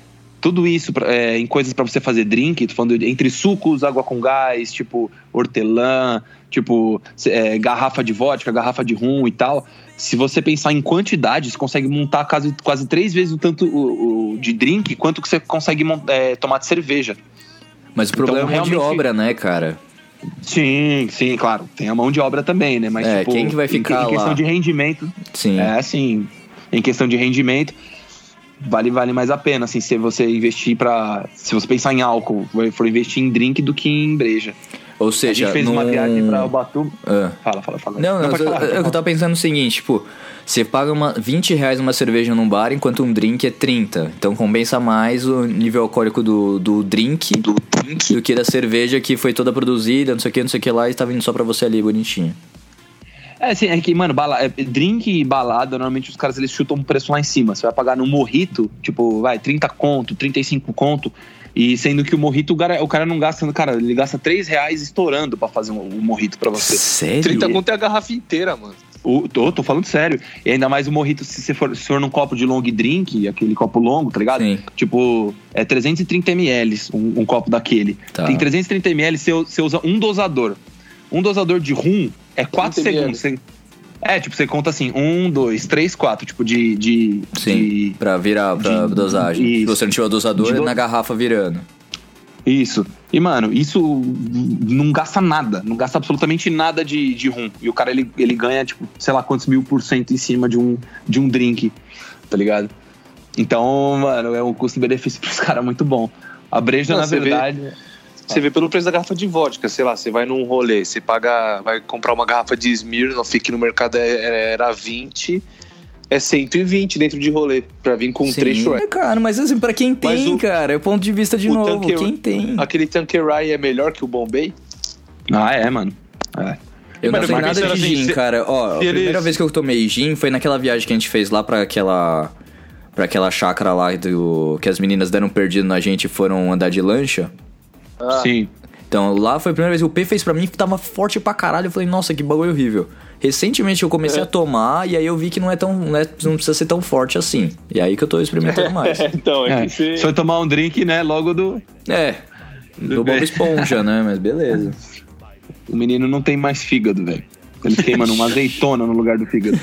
Speaker 5: tudo isso é, em coisas pra você fazer drink, tô falando entre sucos, água com gás, tipo hortelã, tipo é, garrafa de vodka, garrafa de rum e tal. Se você pensar em quantidade, você consegue montar quase, quase três vezes o tanto o, o de drink quanto que você consegue é, tomar de cerveja.
Speaker 1: Mas o problema é a mão de
Speaker 5: realmente-
Speaker 1: obra, né, cara?
Speaker 5: Sim, sim, claro. Tem a mão de obra também, né? Mas
Speaker 1: É,
Speaker 5: tipo,
Speaker 1: quem que vai
Speaker 5: em-
Speaker 1: ficar
Speaker 5: em, questão
Speaker 1: lá?
Speaker 5: de rendimento,
Speaker 1: Sim.
Speaker 5: é assim, em questão de rendimento, vale vale mais a pena, assim, se você investir pra. Se você pensar em álcool, for investir em drink do que em breja.
Speaker 1: Ou
Speaker 5: a
Speaker 1: seja,
Speaker 5: gente fez uma
Speaker 1: num-
Speaker 5: viagem pra Ubatuba.
Speaker 1: Ah.
Speaker 5: Fala, fala, fala.
Speaker 1: Não, não,
Speaker 5: pode
Speaker 1: eu,
Speaker 5: falar,
Speaker 1: eu, eu tava pensando o seguinte, tipo, você paga uma, 20 reais uma cerveja num bar, enquanto um drink é 30. Então compensa mais o nível alcoólico do, do drink do, que da cerveja que foi toda produzida, não sei o que, não sei o que lá, e tá vindo só pra você ali, bonitinho.
Speaker 5: É, assim, é que, mano, bala, é, drink e balada, normalmente os caras eles chutam um preço lá em cima. Você vai pagar no morrito, tipo, vai, 30 conto, 35 conto. E sendo que o morrito, o cara, o cara não gasta, cara, ele gasta 3 reais estourando pra fazer um, um morrito pra você.
Speaker 1: Sério?
Speaker 9: 30 conto é a garrafa inteira, mano.
Speaker 5: O, tô, tô falando sério. E ainda mais o morrito, se você for, se for num copo de long drink, aquele copo longo, tá ligado?
Speaker 1: Sim.
Speaker 5: Tipo, é 330 ml um, um copo daquele.
Speaker 1: Tá.
Speaker 5: Tem 330 ml, você, você usa um dosador. Um dosador de rum é 4
Speaker 9: 30
Speaker 5: segundos. Você- é, tipo, você conta assim, um, dois, três, quatro, tipo, de. de
Speaker 1: Sim,
Speaker 5: de-
Speaker 1: pra virar pra
Speaker 5: de-
Speaker 1: dosagem. Se
Speaker 5: isso.
Speaker 1: você não tiver o dosador, é
Speaker 5: do-
Speaker 1: na garrafa virando.
Speaker 5: Isso. E, mano, isso não gasta nada. Não gasta absolutamente nada de, de rum. E o cara, ele, ele ganha, tipo, sei lá quantos mil por cento em cima de um, de um drink. Tá ligado? Então, mano, é um custo-benefício pros caras muito bom. A breja,
Speaker 9: Não,
Speaker 5: na
Speaker 9: você vê-
Speaker 5: verdade.
Speaker 9: Você vê pelo preço da garrafa de vodka, sei lá, você vai num rolê, você paga, vai comprar uma garrafa de Smirnoff que no mercado é- era 20, é 120 dentro de rolê, pra vir com
Speaker 1: Sim.
Speaker 9: três Shrek.
Speaker 1: É, cara, mas assim, pra quem
Speaker 9: Mas
Speaker 1: tem,
Speaker 9: o-
Speaker 1: cara, é o ponto de vista de novo.
Speaker 9: Tanqueray-
Speaker 1: Quem tem?
Speaker 9: Aquele Tanqueray é melhor que o Bombay?
Speaker 5: Ah, é, mano. É.
Speaker 1: Eu não
Speaker 3: Mano,
Speaker 1: sei
Speaker 3: mas
Speaker 1: nada de
Speaker 3: assim,
Speaker 1: gin,
Speaker 3: se-
Speaker 1: cara. Ó, a primeira
Speaker 3: eles-
Speaker 1: vez que eu tomei gin foi naquela viagem que a gente fez lá pra aquela. pra aquela chácara lá do, que as meninas deram perdido na gente e foram andar de lancha.
Speaker 9: Ah,
Speaker 5: Sim.
Speaker 1: Então lá foi a primeira vez que o P fez pra mim que tava forte pra caralho. Eu falei, nossa, que bagulho horrível. Recentemente eu comecei a tomar e aí eu vi que não é tão. Não, é- não precisa ser tão forte assim. E aí que eu tô experimentando mais.
Speaker 9: então, é,
Speaker 5: É.
Speaker 9: que você...
Speaker 5: Se eu tomar um drink, né, logo do.
Speaker 1: É. Do Bob Esponja, né? Mas beleza.
Speaker 5: O menino não tem mais fígado, velho. Ele queima numa azeitona no lugar do fígado.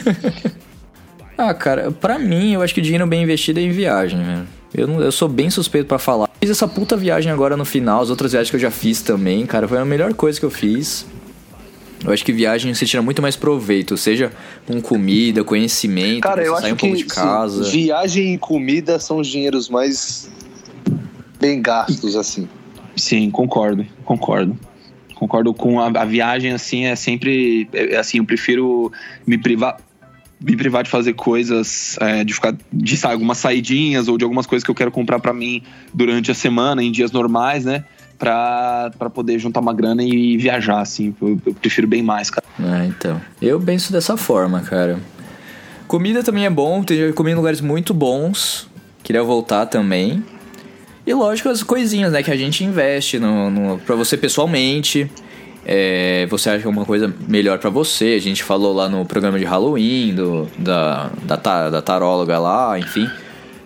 Speaker 1: Ah, cara, pra mim, eu acho que dinheiro bem investido é em viagem, velho. Eu, não- eu sou bem suspeito pra falar. Fiz essa puta viagem agora no final, as outras viagens que eu já fiz também, cara, foi a melhor coisa que eu fiz. Eu acho que viagem você tira muito mais proveito, seja com comida, conhecimento,
Speaker 9: Cara,
Speaker 1: você
Speaker 9: eu
Speaker 1: sai
Speaker 9: acho
Speaker 1: um pouco
Speaker 9: que
Speaker 1: de casa.
Speaker 9: sim, viagem e comida são os dinheiros mais bem gastos, assim.
Speaker 5: Sim, concordo, concordo. Concordo com a, a viagem, assim, é sempre. é, assim, eu prefiro me privar. Me privar de fazer coisas, é, de ficar de sair algumas saidinhas ou de algumas coisas que eu quero comprar pra mim durante a semana, em dias normais, né? Pra, poder juntar uma grana e viajar, assim. Eu, eu prefiro bem mais, cara.
Speaker 1: É, então. Eu penso dessa forma, cara. Comida também é bom, já comi em lugares muito bons. Queria voltar também. E lógico, as coisinhas, né, que a gente investe no, no, pra você pessoalmente. É, você acha uma coisa melhor pra você. A gente falou lá no programa de Halloween, do, da, da, da taróloga lá, enfim.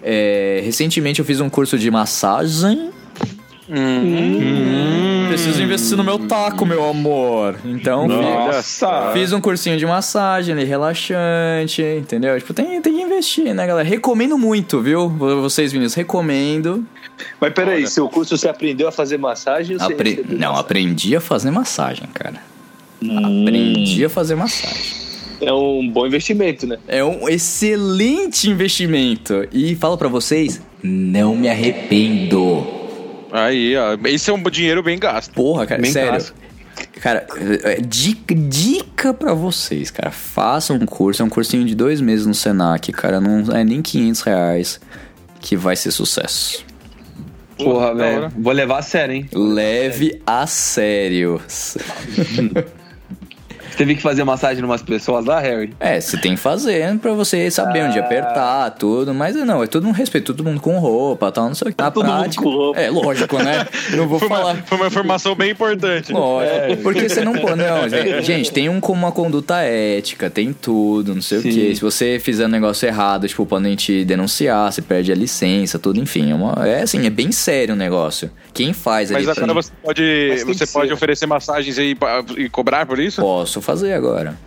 Speaker 1: É, recentemente eu fiz um curso de massagem. Hum, Preciso investir no meu taco, meu amor. Então,
Speaker 5: Nossa!
Speaker 1: Fiz um cursinho de massagem ali, relaxante, entendeu? Tipo, tem, tem que investir, né, galera? Recomendo muito, viu? Vocês, meninos, recomendo.
Speaker 9: Mas peraí, seu curso você aprendeu a fazer massagem ou você
Speaker 1: Apre- Não,
Speaker 9: massagem?
Speaker 1: aprendi a fazer massagem, cara. Aprendi a fazer massagem.
Speaker 9: É um bom investimento, né?
Speaker 1: É um excelente investimento. E falo pra vocês, não me arrependo.
Speaker 3: Aí, ó. Esse é um dinheiro bem gasto.
Speaker 1: Porra, cara,
Speaker 5: Bem
Speaker 1: sério.
Speaker 5: clássico.
Speaker 1: Cara, é, dica, dica pra vocês, cara. Façam um curso, é um cursinho de dois meses no Senac, cara. Não é nem 500 reais que vai ser sucesso.
Speaker 5: Porra, velho. Vou levar a sério, hein?
Speaker 1: Leve a sério.
Speaker 5: Teve que fazer massagem em umas pessoas lá, Harry?
Speaker 1: É, você tem que fazer pra você saber onde apertar, tudo. Mas não, é tudo um respeito, todo mundo com roupa, tal, não sei o que. Na
Speaker 9: Todo mundo
Speaker 1: prática.
Speaker 9: com roupa.
Speaker 1: É, lógico, né? Não vou
Speaker 3: Foi uma,
Speaker 1: falar.
Speaker 3: foi uma informação bem importante.
Speaker 1: Lógico. Porque você não pode. Não, gente, tem um com uma conduta ética, tem tudo, não sei
Speaker 5: Sim.
Speaker 1: o quê. Se você fizer um negócio errado, tipo, podem te denunciar, você perde a licença, tudo, enfim. É, uma, é assim, é bem sério o negócio. Quem faz
Speaker 3: Mas
Speaker 1: ali.
Speaker 3: agora você pode, você
Speaker 9: que
Speaker 3: pode
Speaker 9: ser.
Speaker 3: oferecer massagens aí pra- e cobrar por isso?
Speaker 1: Posso fazer agora.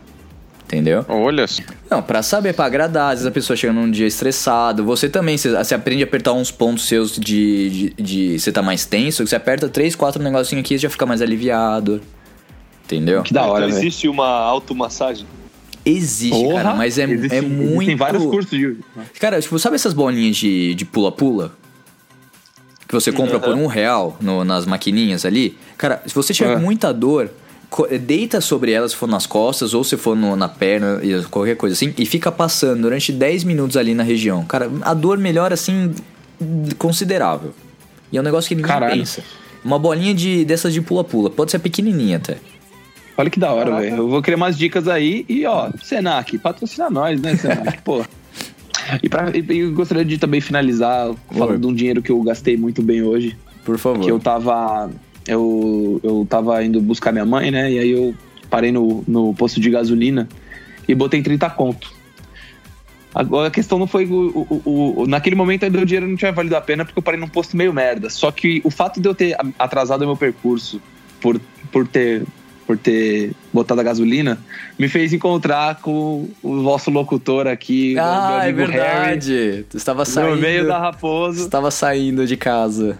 Speaker 1: Entendeu?
Speaker 3: Olha só.
Speaker 1: Não, pra saber, pra agradar, às vezes a pessoa chega num dia estressado, você também, você, você aprende a apertar uns pontos seus de, de, de você tá mais tenso, que você aperta três, quatro negocinhos aqui e já fica mais aliviado. Entendeu?
Speaker 5: Que da hora,
Speaker 9: então
Speaker 5: velho.
Speaker 9: existe uma automassagem.
Speaker 1: Existe,
Speaker 5: Porra,
Speaker 1: cara, mas é,
Speaker 5: existe-
Speaker 1: é muito...
Speaker 5: Tem vários cursos de.
Speaker 1: Cara, tipo, sabe essas bolinhas de de pula-pula? que você compra por um real no- nas maquininhas ali? Cara, se você tiver com muita dor, deita sobre elas se for nas costas ou se for no- na perna, e qualquer coisa assim, e fica passando durante 10 minutos ali na região. Cara, a dor melhora assim considerável. E é um negócio que ninguém
Speaker 5: Caralho.
Speaker 1: pensa. Uma bolinha de dessas de pula-pula, pode ser pequenininha até.
Speaker 5: Olha que da hora, velho. Eu vou querer umas dicas aí e, ó, Senac, patrocina nós, né, Senac? Pô. E, pra, e eu gostaria de também finalizar falando
Speaker 1: Oi.
Speaker 5: de um dinheiro que eu gastei muito bem hoje.
Speaker 1: Por favor.
Speaker 5: Que eu tava. Eu, eu tava indo buscar minha mãe, né? E aí eu parei no, no posto de gasolina e botei 30 conto. Agora a questão não foi. O, o, o- o- naquele momento ainda o dinheiro não tinha valido a pena porque eu parei num posto meio merda. Só que o fato de eu ter atrasado o meu percurso por, por ter. Por ter botado a gasolina, me fez encontrar com o vosso locutor aqui, meu
Speaker 1: Ah, é
Speaker 5: amigo Harry,
Speaker 1: verdade. Tu estava
Speaker 5: no
Speaker 1: saindo.
Speaker 5: meio da Raposo.
Speaker 1: Estava saindo de casa.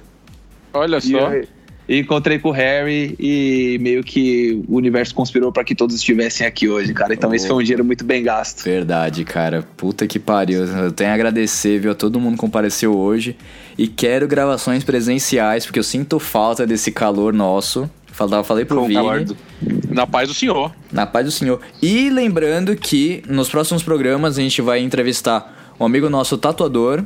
Speaker 3: Olha
Speaker 5: E
Speaker 3: só.
Speaker 5: eu- e encontrei com o Harry e meio que o universo conspirou pra que todos estivessem aqui hoje, cara. Então esse foi um dinheiro muito bem gasto.
Speaker 1: Verdade, cara. Puta que pariu. Eu tenho a agradecer, viu? A todo mundo que compareceu hoje. E quero gravações presenciais, porque eu sinto falta desse calor nosso. Falava, falei pro Vini.
Speaker 3: Na paz do senhor.
Speaker 1: Na paz do Senhor. E lembrando que nos próximos programas a gente vai entrevistar um amigo nosso tatuador.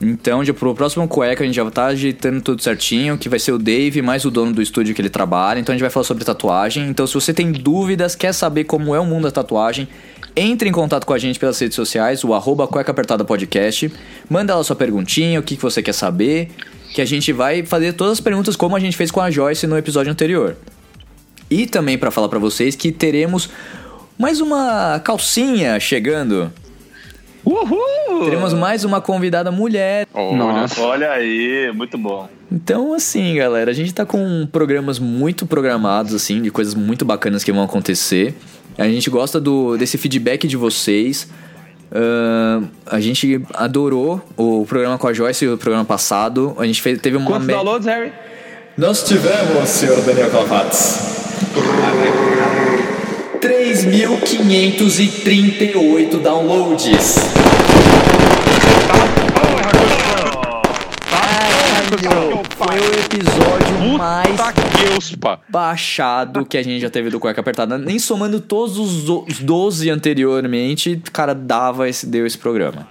Speaker 1: Então, já pro próximo cueca a gente já tá ajeitando tudo certinho, que vai ser o Dave, mais o dono do estúdio que ele trabalha. Então a gente vai falar sobre tatuagem. Então, se você tem dúvidas, quer saber como é o mundo da tatuagem, entre em contato com a gente pelas redes sociais, o arroba cueca apertada podcast. Manda lá sua perguntinha, o que, que você quer saber. Que a gente vai fazer todas as perguntas como a gente fez com a Joyce no episódio anterior. E também para falar para vocês que teremos mais uma calcinha chegando.
Speaker 5: Uhul!
Speaker 1: Teremos mais uma convidada mulher.
Speaker 3: Olha
Speaker 5: Nossa.
Speaker 9: Olha aí, muito bom.
Speaker 1: Então, assim, galera, a gente tá com programas muito programados, assim, de coisas muito bacanas que vão acontecer. A gente gosta do, desse feedback de vocês. Ahn, a gente adorou o programa com a Joyce, o programa passado. A gente fez, teve uma.
Speaker 5: Quantos
Speaker 1: me-
Speaker 5: downloads, Harry?
Speaker 1: Nós tivemos, senhor Daniel Calvates. 3.538 downloads. Caralho, foi o episódio mais baixado que a gente já teve do Cueca Apertada. Nem somando todos os o- os 12 anteriormente, cara, dava esse, deu esse programa.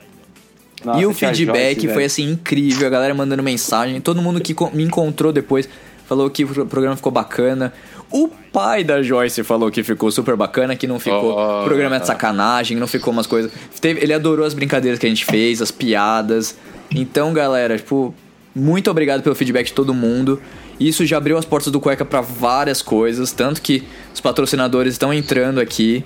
Speaker 5: Nossa,
Speaker 1: e o
Speaker 5: a
Speaker 1: feedback
Speaker 5: Joyce,
Speaker 1: foi assim incrível, a galera mandando mensagem, todo mundo que me encontrou depois falou que o pro- programa ficou bacana. O pai da Joyce falou que ficou super bacana, que não ficou
Speaker 3: Oh.
Speaker 1: programa de sacanagem, não ficou umas coisas. Teve- ele adorou as brincadeiras que a gente fez, as piadas. Então, galera, tipo, muito obrigado pelo feedback de todo mundo. Isso já abriu as portas do Cueca pra várias coisas, tanto que os patrocinadores estão entrando aqui.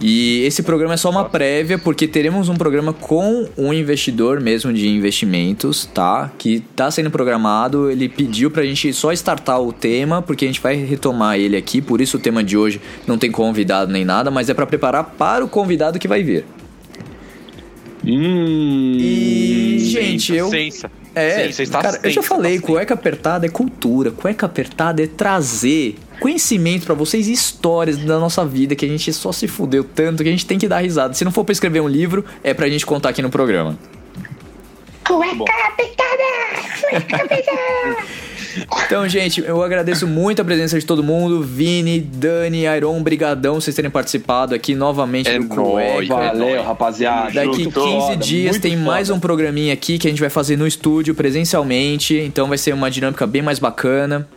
Speaker 1: E esse programa é só uma prévia, porque teremos um programa com um investidor mesmo de investimentos, tá? Que tá sendo programado. Ele pediu pra gente só startar o tema, porque a gente vai retomar ele aqui. Por isso o tema de hoje não tem convidado nem nada, mas é pra preparar para o convidado que vai vir.
Speaker 5: Hum.
Speaker 1: E, gente, eu.
Speaker 3: Sensa.
Speaker 1: É,
Speaker 3: Sensa, está
Speaker 1: cara, eu já falei,
Speaker 3: está
Speaker 1: cueca apertada é cultura, cueca apertada é trazer conhecimento pra vocês e histórias da nossa vida que a gente só se fudeu tanto que a gente tem que dar risada. Se não for pra escrever um livro, é pra gente contar aqui no programa. Então, gente, eu agradeço muito a presença de todo mundo. Vini, Dani, Iron, brigadão vocês terem participado aqui novamente
Speaker 3: É
Speaker 1: do
Speaker 3: nóis,
Speaker 1: Cueca.
Speaker 5: Valeu, rapaziada.
Speaker 1: Daqui
Speaker 5: Muito
Speaker 1: 15
Speaker 5: foda,
Speaker 1: dias
Speaker 5: muito
Speaker 1: tem mais
Speaker 5: foda.
Speaker 1: um programinha aqui que a gente vai fazer no estúdio presencialmente. Então vai ser uma dinâmica bem mais bacana.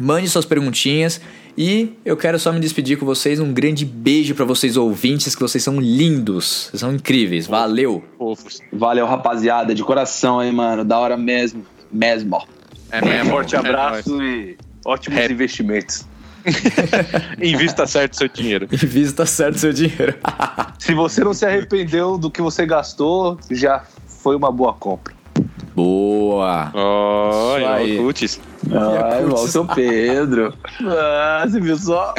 Speaker 1: Mande suas perguntinhas. E eu quero só me despedir com vocês. Um grande beijo pra vocês ouvintes, que vocês são lindos. Vocês são incríveis. Valeu.
Speaker 4: Valeu, rapaziada, de coração, hein, mano. Da hora mesmo. Mesmo.
Speaker 3: É
Speaker 2: Um
Speaker 3: mesmo.
Speaker 2: forte
Speaker 3: É
Speaker 2: abraço e ótimos
Speaker 3: Rap.
Speaker 2: investimentos.
Speaker 3: Invista certo seu dinheiro.
Speaker 1: Invista certo seu dinheiro.
Speaker 2: Se você não se arrependeu do que você gastou, já foi uma boa compra.
Speaker 1: Boa.
Speaker 3: Oh,
Speaker 1: Isso aí.
Speaker 3: putz.
Speaker 4: Ai, igual o seu Pedro.
Speaker 2: Ah, você viu só?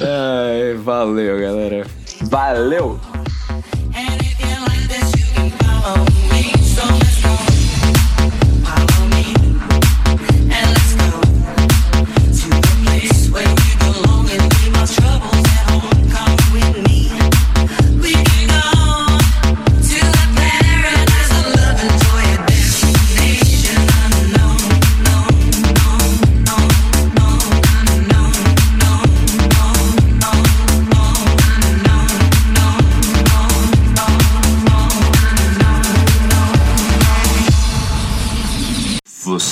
Speaker 1: Ai, valeu, galera.
Speaker 4: Valeu!